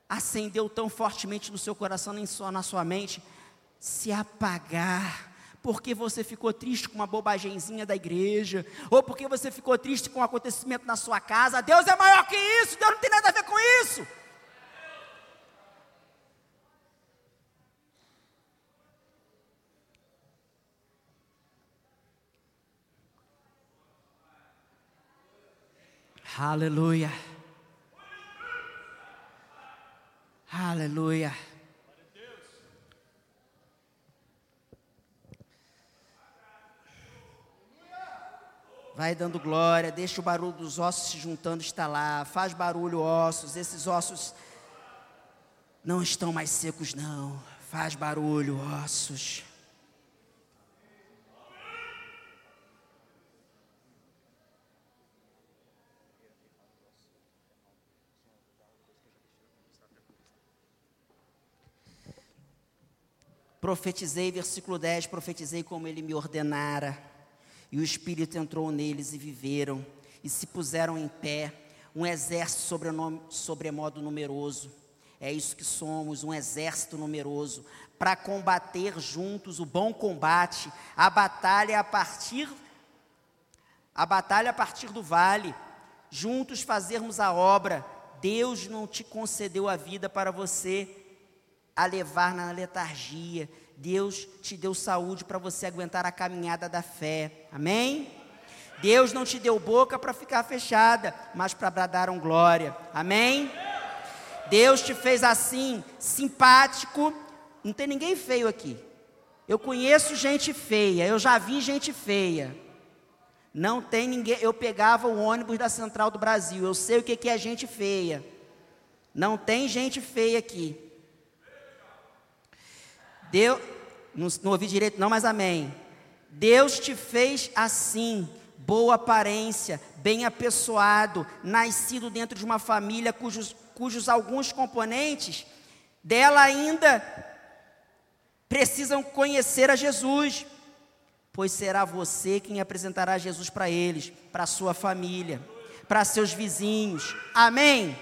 acendeu tão fortemente no seu coração, nem só na sua mente, se apagar. Porque você ficou triste com uma bobagemzinha da igreja, ou porque você ficou triste com um acontecimento na sua casa. Deus é maior que isso, Deus não tem nada a ver com isso. Aleluia. Aleluia. Vai dando glória, deixa o barulho dos ossos se juntando estalar, faz barulho ossos, esses ossos não estão mais secos não, faz barulho ossos. Profetizei, versículo 10, profetizei como ele me ordenara. E o Espírito entrou neles e viveram, e se puseram em pé, um exército sobrenome, sobremodo numeroso. É isso que somos, um exército numeroso, para combater juntos o bom combate, a batalha a partir a batalha a partir do vale, juntos fazermos a obra. Deus não te concedeu a vida para você a levar na letargia. Deus te deu saúde para você aguentar a caminhada da fé. Amém? Deus não te deu boca para ficar fechada, mas para bradar um glória. Amém? Deus te fez assim, simpático. Não tem ninguém feio aqui. Eu conheço gente feia, eu já vi gente feia. Não tem ninguém. Eu pegava o ônibus da Central do Brasil, eu sei o que é gente feia. Não tem gente feia aqui. Deus, não, não ouvi direito, não, mas amém. Deus te fez assim, boa aparência, bem apessoado, nascido dentro de uma família cujos, cujos alguns componentes dela ainda precisam conhecer a Jesus, pois será você quem apresentará Jesus para eles, para sua família, para seus vizinhos. Amém?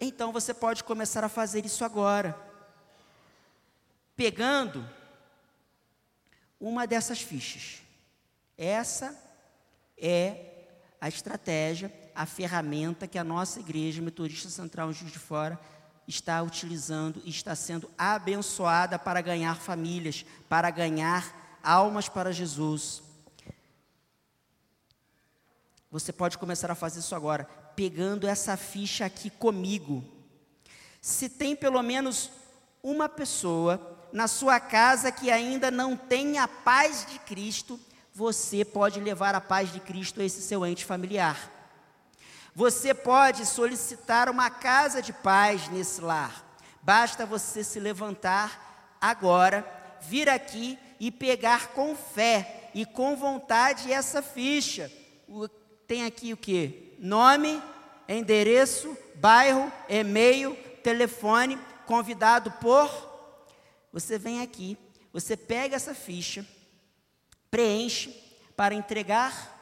Então você pode começar a fazer isso agora pegando uma dessas fichas. Essa é a estratégia, a ferramenta que a nossa igreja metodista central em Juiz de Fora está utilizando e está sendo abençoada para ganhar famílias, para ganhar almas para Jesus. Você pode começar a fazer isso agora, pegando essa ficha aqui comigo. Se tem pelo menos uma pessoa na sua casa que ainda não tem a paz de Cristo, você pode levar a paz de Cristo a esse seu ente familiar. Você pode solicitar uma casa de paz nesse lar. Basta você se levantar agora, vir aqui e pegar com fé e com vontade essa ficha. tem aqui o que? Nome, endereço, bairro, e-mail, telefone, convidado por você vem aqui, você pega essa ficha, preenche para entregar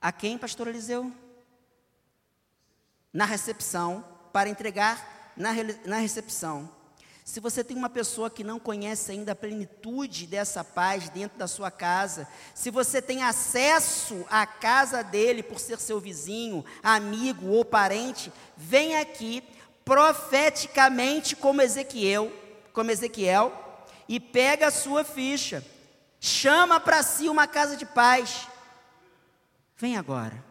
a quem, pastor Eliseu? Na recepção, para entregar na, na recepção. Se você tem uma pessoa que não conhece ainda a plenitude dessa paz dentro da sua casa, se você tem acesso à casa dele por ser seu vizinho, amigo ou parente, vem aqui profeticamente como Ezequiel como Ezequiel, e pega a sua ficha, chama para si uma casa de paz. Vem agora.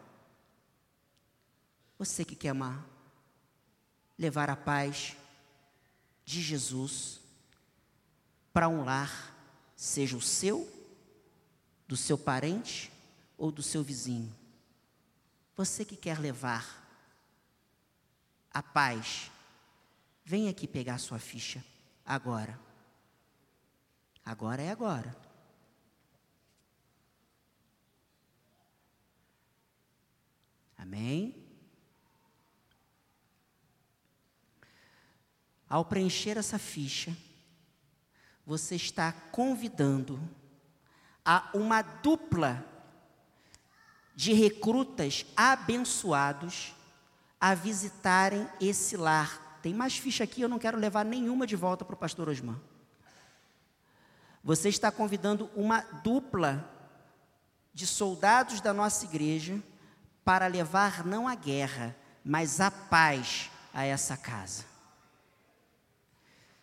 Você que quer amar, levar a paz de Jesus para um lar, seja o seu, do seu parente ou do seu vizinho. Você que quer levar a paz, vem aqui pegar a sua ficha agora. Agora é agora. Amém? Ao preencher essa ficha, você está convidando a uma dupla de recrutas abençoados a visitarem esse lar tem mais ficha aqui, eu não quero levar nenhuma de volta para o pastor Osman. Você está convidando uma dupla de soldados da nossa igreja para levar não a guerra, mas a paz a essa casa.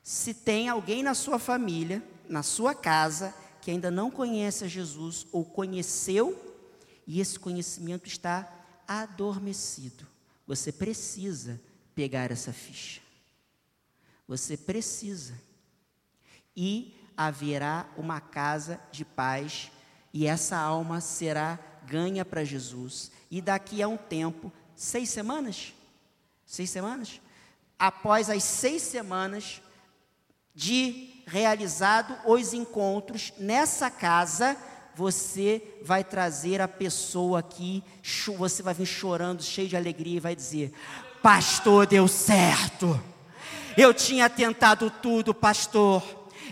Se tem alguém na sua família, na sua casa, que ainda não conhece a Jesus ou conheceu e esse conhecimento está adormecido, você precisa pegar essa ficha. Você precisa. E haverá uma casa de paz e essa alma será ganha para Jesus. E daqui a um tempo, seis semanas, seis semanas, após as seis semanas de realizado os encontros nessa casa, você vai trazer a pessoa aqui, você vai vir chorando, cheio de alegria e vai dizer: Pastor, deu certo. Eu tinha tentado tudo, pastor.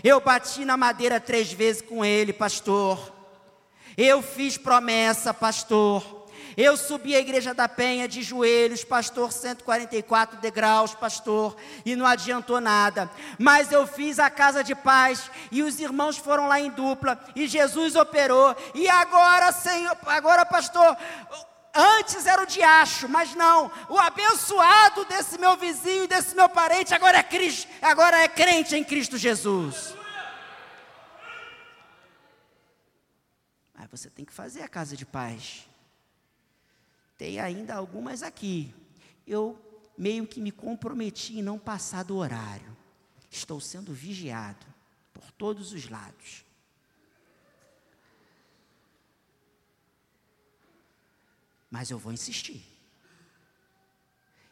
Eu bati na madeira três vezes com ele, pastor. Eu fiz promessa, pastor. Eu subi a igreja da Penha de joelhos, pastor, 144 degraus, pastor, e não adiantou nada. Mas eu fiz a casa de paz e os irmãos foram lá em dupla e Jesus operou. E agora, Senhor, agora, pastor, antes era o diacho, mas não, o abençoado desse meu vizinho, desse meu parente, agora é, Cristo, agora é crente em Cristo Jesus. Mas você tem que fazer a casa de paz. Tem ainda algumas aqui. Eu meio que me comprometi em não passar do horário. Estou sendo vigiado por todos os lados. Mas eu vou insistir.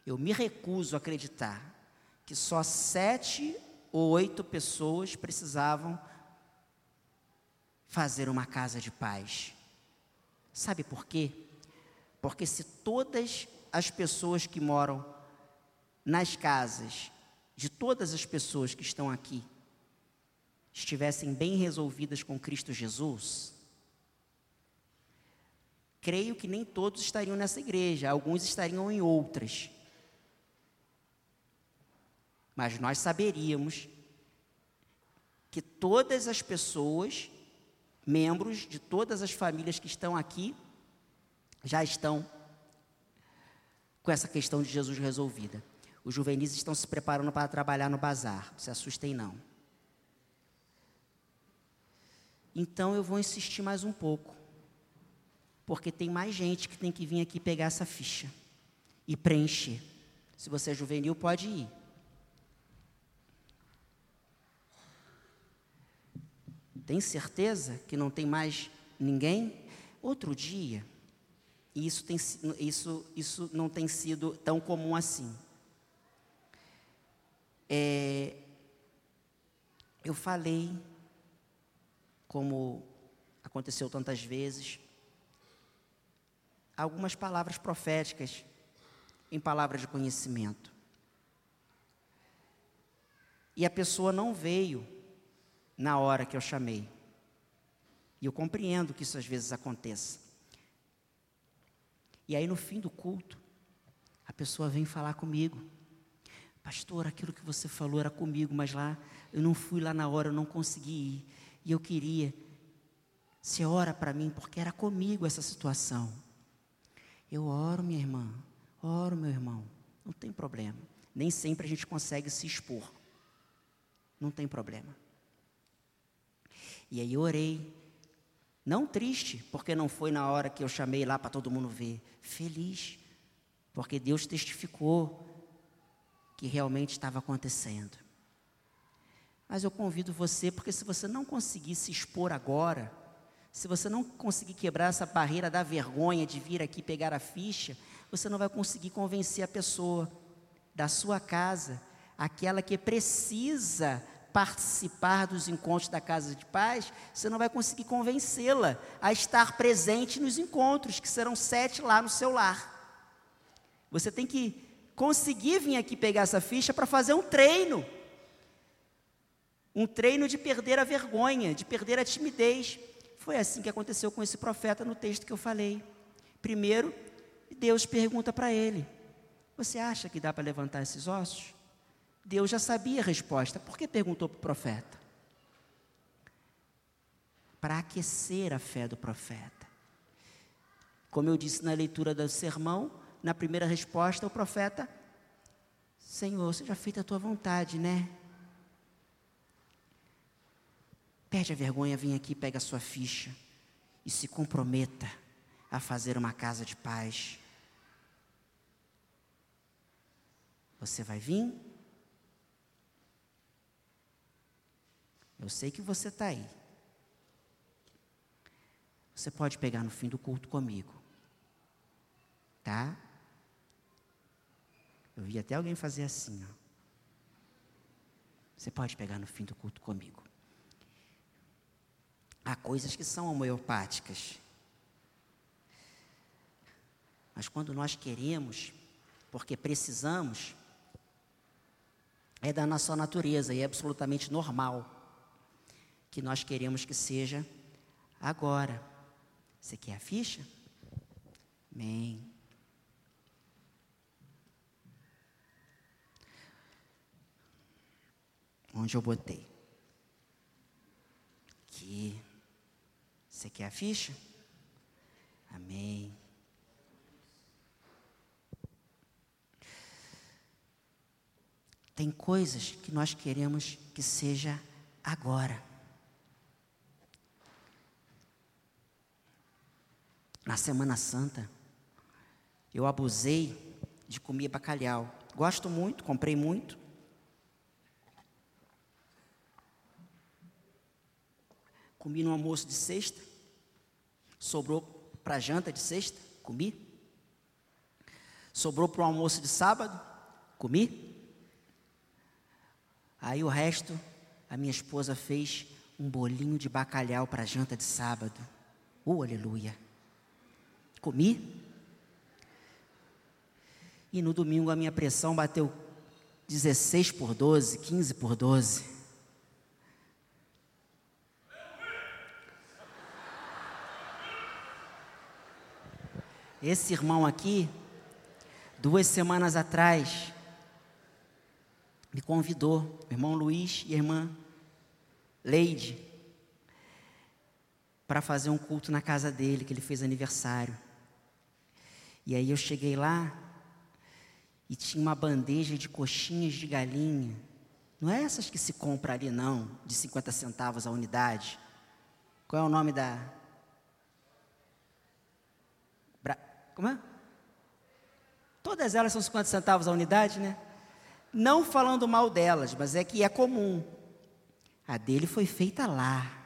Eu me recuso a acreditar que só sete ou oito pessoas precisavam fazer uma casa de paz. Sabe por quê? Porque se todas as pessoas que moram nas casas de todas as pessoas que estão aqui estivessem bem resolvidas com Cristo Jesus, creio que nem todos estariam nessa igreja, alguns estariam em outras. Mas nós saberíamos que todas as pessoas, membros de todas as famílias que estão aqui, já estão com essa questão de Jesus resolvida. Os juvenis estão se preparando para trabalhar no bazar, não se assustem não. Então eu vou insistir mais um pouco, porque tem mais gente que tem que vir aqui pegar essa ficha e preencher. Se você é juvenil, pode ir. Tem certeza que não tem mais ninguém? Outro dia, e isso, tem, isso, isso não tem sido tão comum assim. É, eu falei, como aconteceu tantas vezes, algumas palavras proféticas em palavras de conhecimento. E a pessoa não veio na hora que eu chamei. E eu compreendo que isso às vezes aconteça. E aí no fim do culto, a pessoa vem falar comigo. Pastor, aquilo que você falou era comigo, mas lá eu não fui lá na hora, eu não consegui ir. E eu queria. Você ora para mim porque era comigo essa situação. Eu oro, minha irmã. Oro, meu irmão. Não tem problema. Nem sempre a gente consegue se expor. Não tem problema. E aí eu orei. Não triste, porque não foi na hora que eu chamei lá para todo mundo ver. Feliz, porque Deus testificou que realmente estava acontecendo. Mas eu convido você, porque se você não conseguir se expor agora, se você não conseguir quebrar essa barreira da vergonha de vir aqui pegar a ficha, você não vai conseguir convencer a pessoa da sua casa, aquela que precisa participar dos encontros da Casa de Paz, você não vai conseguir convencê-la a estar presente nos encontros, que serão sete lá no seu lar. Você tem que conseguir vir aqui pegar essa ficha para fazer um treino. Um treino de perder a vergonha, de perder a timidez. Foi assim que aconteceu com esse profeta no texto que eu falei. Primeiro, Deus pergunta para ele: Você acha que dá para levantar esses ossos? Deus já sabia a resposta, por que perguntou para o profeta? Para aquecer a fé do profeta. Como eu disse na leitura do sermão, na primeira resposta, o profeta, Senhor, seja feita a tua vontade, né? Perde a vergonha, vem aqui, pega a sua ficha e se comprometa a fazer uma casa de paz. Você vai vir? Eu sei que você está aí. você pode pegar no fim do culto comigo. Tá? Eu vi até alguém fazer assim, ó. Você pode pegar no fim do culto comigo. Há coisas que são homeopáticas. Mas quando nós queremos, porque precisamos, é da nossa natureza e é absolutamente normal que nós queremos que seja agora. Você quer a ficha? Amém. Onde eu botei? Aqui. Você quer a ficha? Amém. Tem coisas que nós queremos que seja agora. Na Semana Santa, eu abusei de comer bacalhau. Gosto muito, comprei muito. Comi no almoço de sexta. Sobrou para janta de sexta, comi. Sobrou para o almoço de sábado, comi. Aí o resto, a minha esposa fez um bolinho de bacalhau para janta de sábado. Oh, aleluia. Comi. E no domingo a minha pressão bateu 16 por 12, 15 por 12. Esse irmão aqui, duas semanas atrás, me convidou, o irmão Luiz e a irmã Leide, para fazer um culto na casa dele, que ele fez aniversário. E aí eu cheguei lá e tinha uma bandeja de coxinhas de galinha. Não é essas que se compra ali, não, de 50 centavos a unidade. Qual é o nome da. Como é? Todas elas são 50 centavos a unidade, né? Não falando mal delas, mas é que é comum. A dele foi feita lá.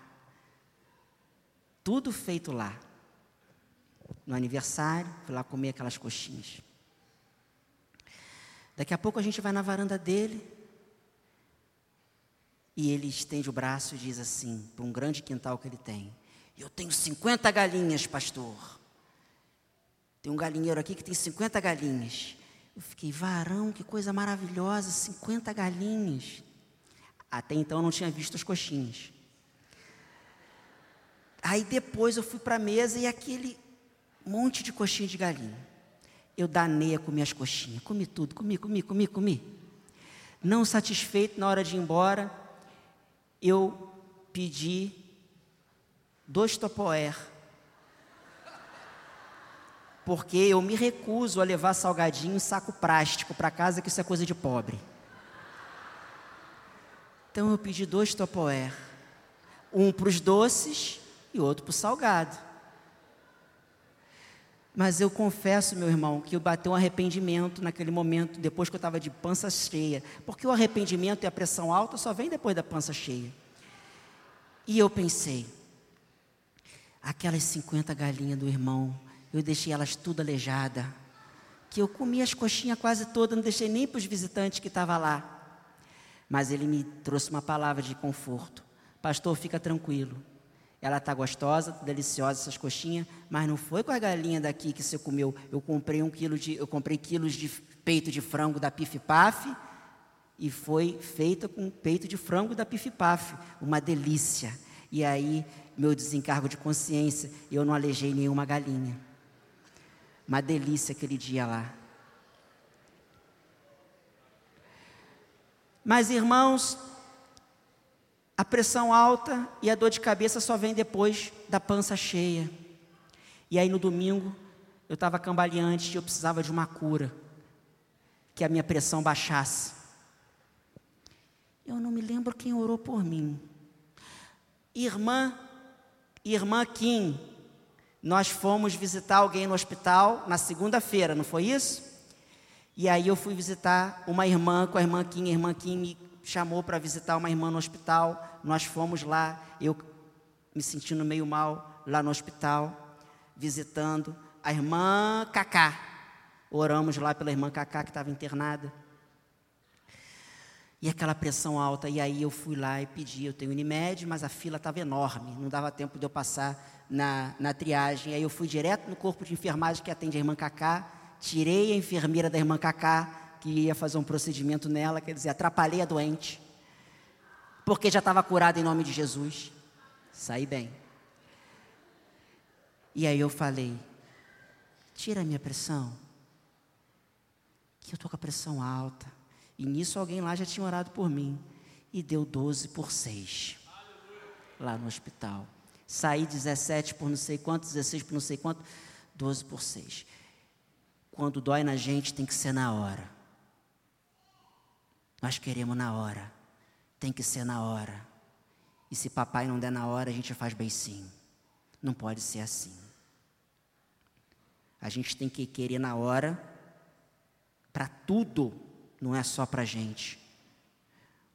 Tudo feito lá. No aniversário, fui lá comer aquelas coxinhas. Daqui a pouco a gente vai na varanda dele. E ele estende o braço e diz assim, para um grande quintal que ele tem: Eu tenho 50 galinhas, pastor. Tem um galinheiro aqui que tem 50 galinhas. Eu fiquei, varão, que coisa maravilhosa, 50 galinhas. Até então eu não tinha visto as coxinhas. Aí depois eu fui para a mesa e aquele monte de coxinha de galinha. Eu danei a comer as coxinhas, comi tudo, comi, comi, comi, comi. Não satisfeito, na hora de ir embora, eu pedi dois topoer porque eu me recuso a levar salgadinho em saco plástico para casa, que isso é coisa de pobre. Então eu pedi dois topoer, um para os doces e outro para o salgado. Mas eu confesso, meu irmão, que eu bateu um arrependimento naquele momento, depois que eu estava de pança cheia. Porque o arrependimento e a pressão alta só vem depois da pança cheia. E eu pensei, aquelas 50 galinhas do irmão eu deixei elas tudo aleijada. Que eu comi as coxinhas quase todas, não deixei nem para os visitantes que estavam lá. Mas ele me trouxe uma palavra de conforto. Pastor, fica tranquilo. Ela está gostosa, deliciosa essas coxinhas, mas não foi com a galinha daqui que você comeu. Eu comprei um quilo de, eu comprei quilos de peito de frango da Pif Paf e foi feita com peito de frango da Pif Paf, uma delícia. E aí meu desencargo de consciência, eu não alejei nenhuma galinha. Uma delícia aquele dia lá. Mas, irmãos, a pressão alta e a dor de cabeça só vem depois da pança cheia. E aí no domingo, eu estava cambaleante e eu precisava de uma cura, que a minha pressão baixasse. Eu não me lembro quem orou por mim. Irmã, irmã Kim, nós fomos visitar alguém no hospital na segunda-feira, não foi isso? E aí eu fui visitar uma irmã com a irmã Kim, a irmã Kim me chamou para visitar uma irmã no hospital, nós fomos lá, eu me sentindo meio mal, lá no hospital, visitando a irmã Cacá. Oramos lá pela irmã Cacá que estava internada. E aquela pressão alta, e aí eu fui lá e pedi, eu tenho Unimed, mas a fila estava enorme, não dava tempo de eu passar na, na triagem. Aí eu fui direto no corpo de enfermagem que atende a irmã Cacá, tirei a enfermeira da irmã Cacá, que ia fazer um procedimento nela, quer dizer, atrapalhei a doente, porque já estava curada em nome de Jesus. Saí bem. E aí eu falei, tira a minha pressão, que eu estou com a pressão alta. E nisso alguém lá já tinha orado por mim. E deu 12 por 6. Lá no hospital. Saí 17 por não sei quanto, 16 por não sei quanto, 12 por 6. Quando dói na gente, tem que ser na hora. Nós queremos na hora. Tem que ser na hora. E se papai não der na hora, a gente faz beicinho. Não pode ser assim. A gente tem que querer na hora para tudo não é só para a gente.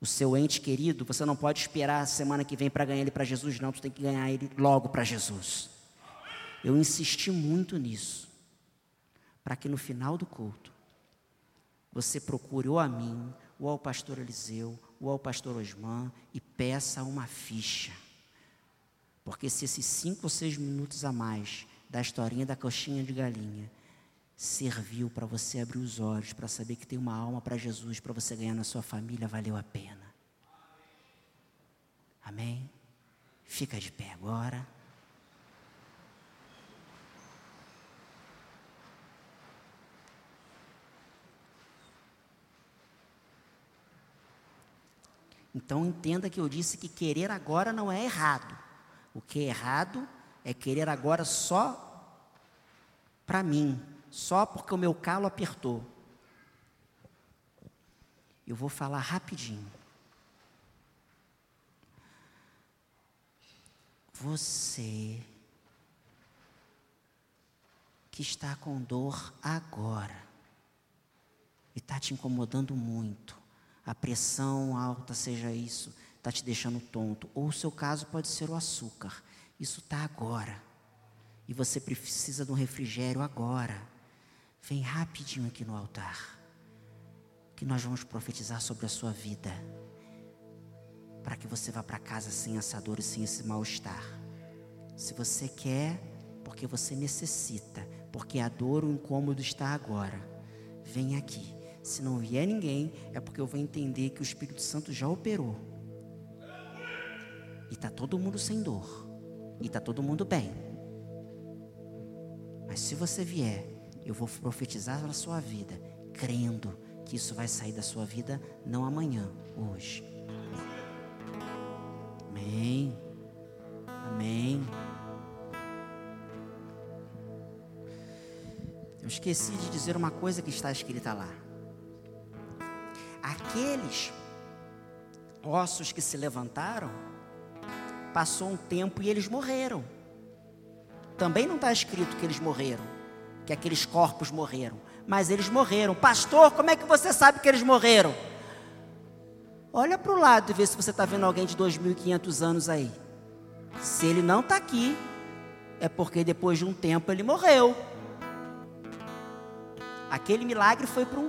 O seu ente querido, você não pode esperar a semana que vem para ganhar ele para Jesus, não, tu tem que ganhar ele logo para Jesus. Eu insisti muito nisso, para que no final do culto, você procure ou a mim, ou ao pastor Eliseu, ou ao pastor Osman e peça uma ficha. Porque se esses cinco ou seis minutos a mais da historinha da coxinha de galinha serviu para você abrir os olhos, para saber que tem uma alma para Jesus, para você ganhar na sua família, valeu a pena. Amém? Fica de pé agora. Então entenda que eu disse que querer agora não é errado. O que é errado é querer agora só para mim, só porque o meu calo apertou. Eu vou falar rapidinho. Você que está com dor agora e está te incomodando muito, a pressão alta, seja isso, está te deixando tonto, ou o seu caso pode ser o açúcar, isso está agora, e você precisa de um refrigério agora. Vem rapidinho aqui no altar. Que nós vamos profetizar sobre a sua vida. Para que você vá para casa sem essa dor e sem esse mal-estar. Se você quer, porque você necessita, porque a dor, o incômodo está agora. Vem aqui. Se não vier ninguém, é porque eu vou entender que o Espírito Santo já operou. E está todo mundo sem dor. E está todo mundo bem. Mas se você vier, eu vou profetizar na sua vida, crendo que isso vai sair da sua vida não amanhã, hoje. Amém. Amém. Eu esqueci de dizer uma coisa que está escrita lá. Aqueles ossos que se levantaram, passou um tempo e eles morreram. Também não está escrito que eles morreram que aqueles corpos morreram. Mas eles morreram. Pastor, como é que você sabe que eles morreram? Olha para o lado e vê se você está vendo alguém de 2.500 anos aí. Se ele não está aqui, é porque depois de um tempo ele morreu. Aquele milagre foi por um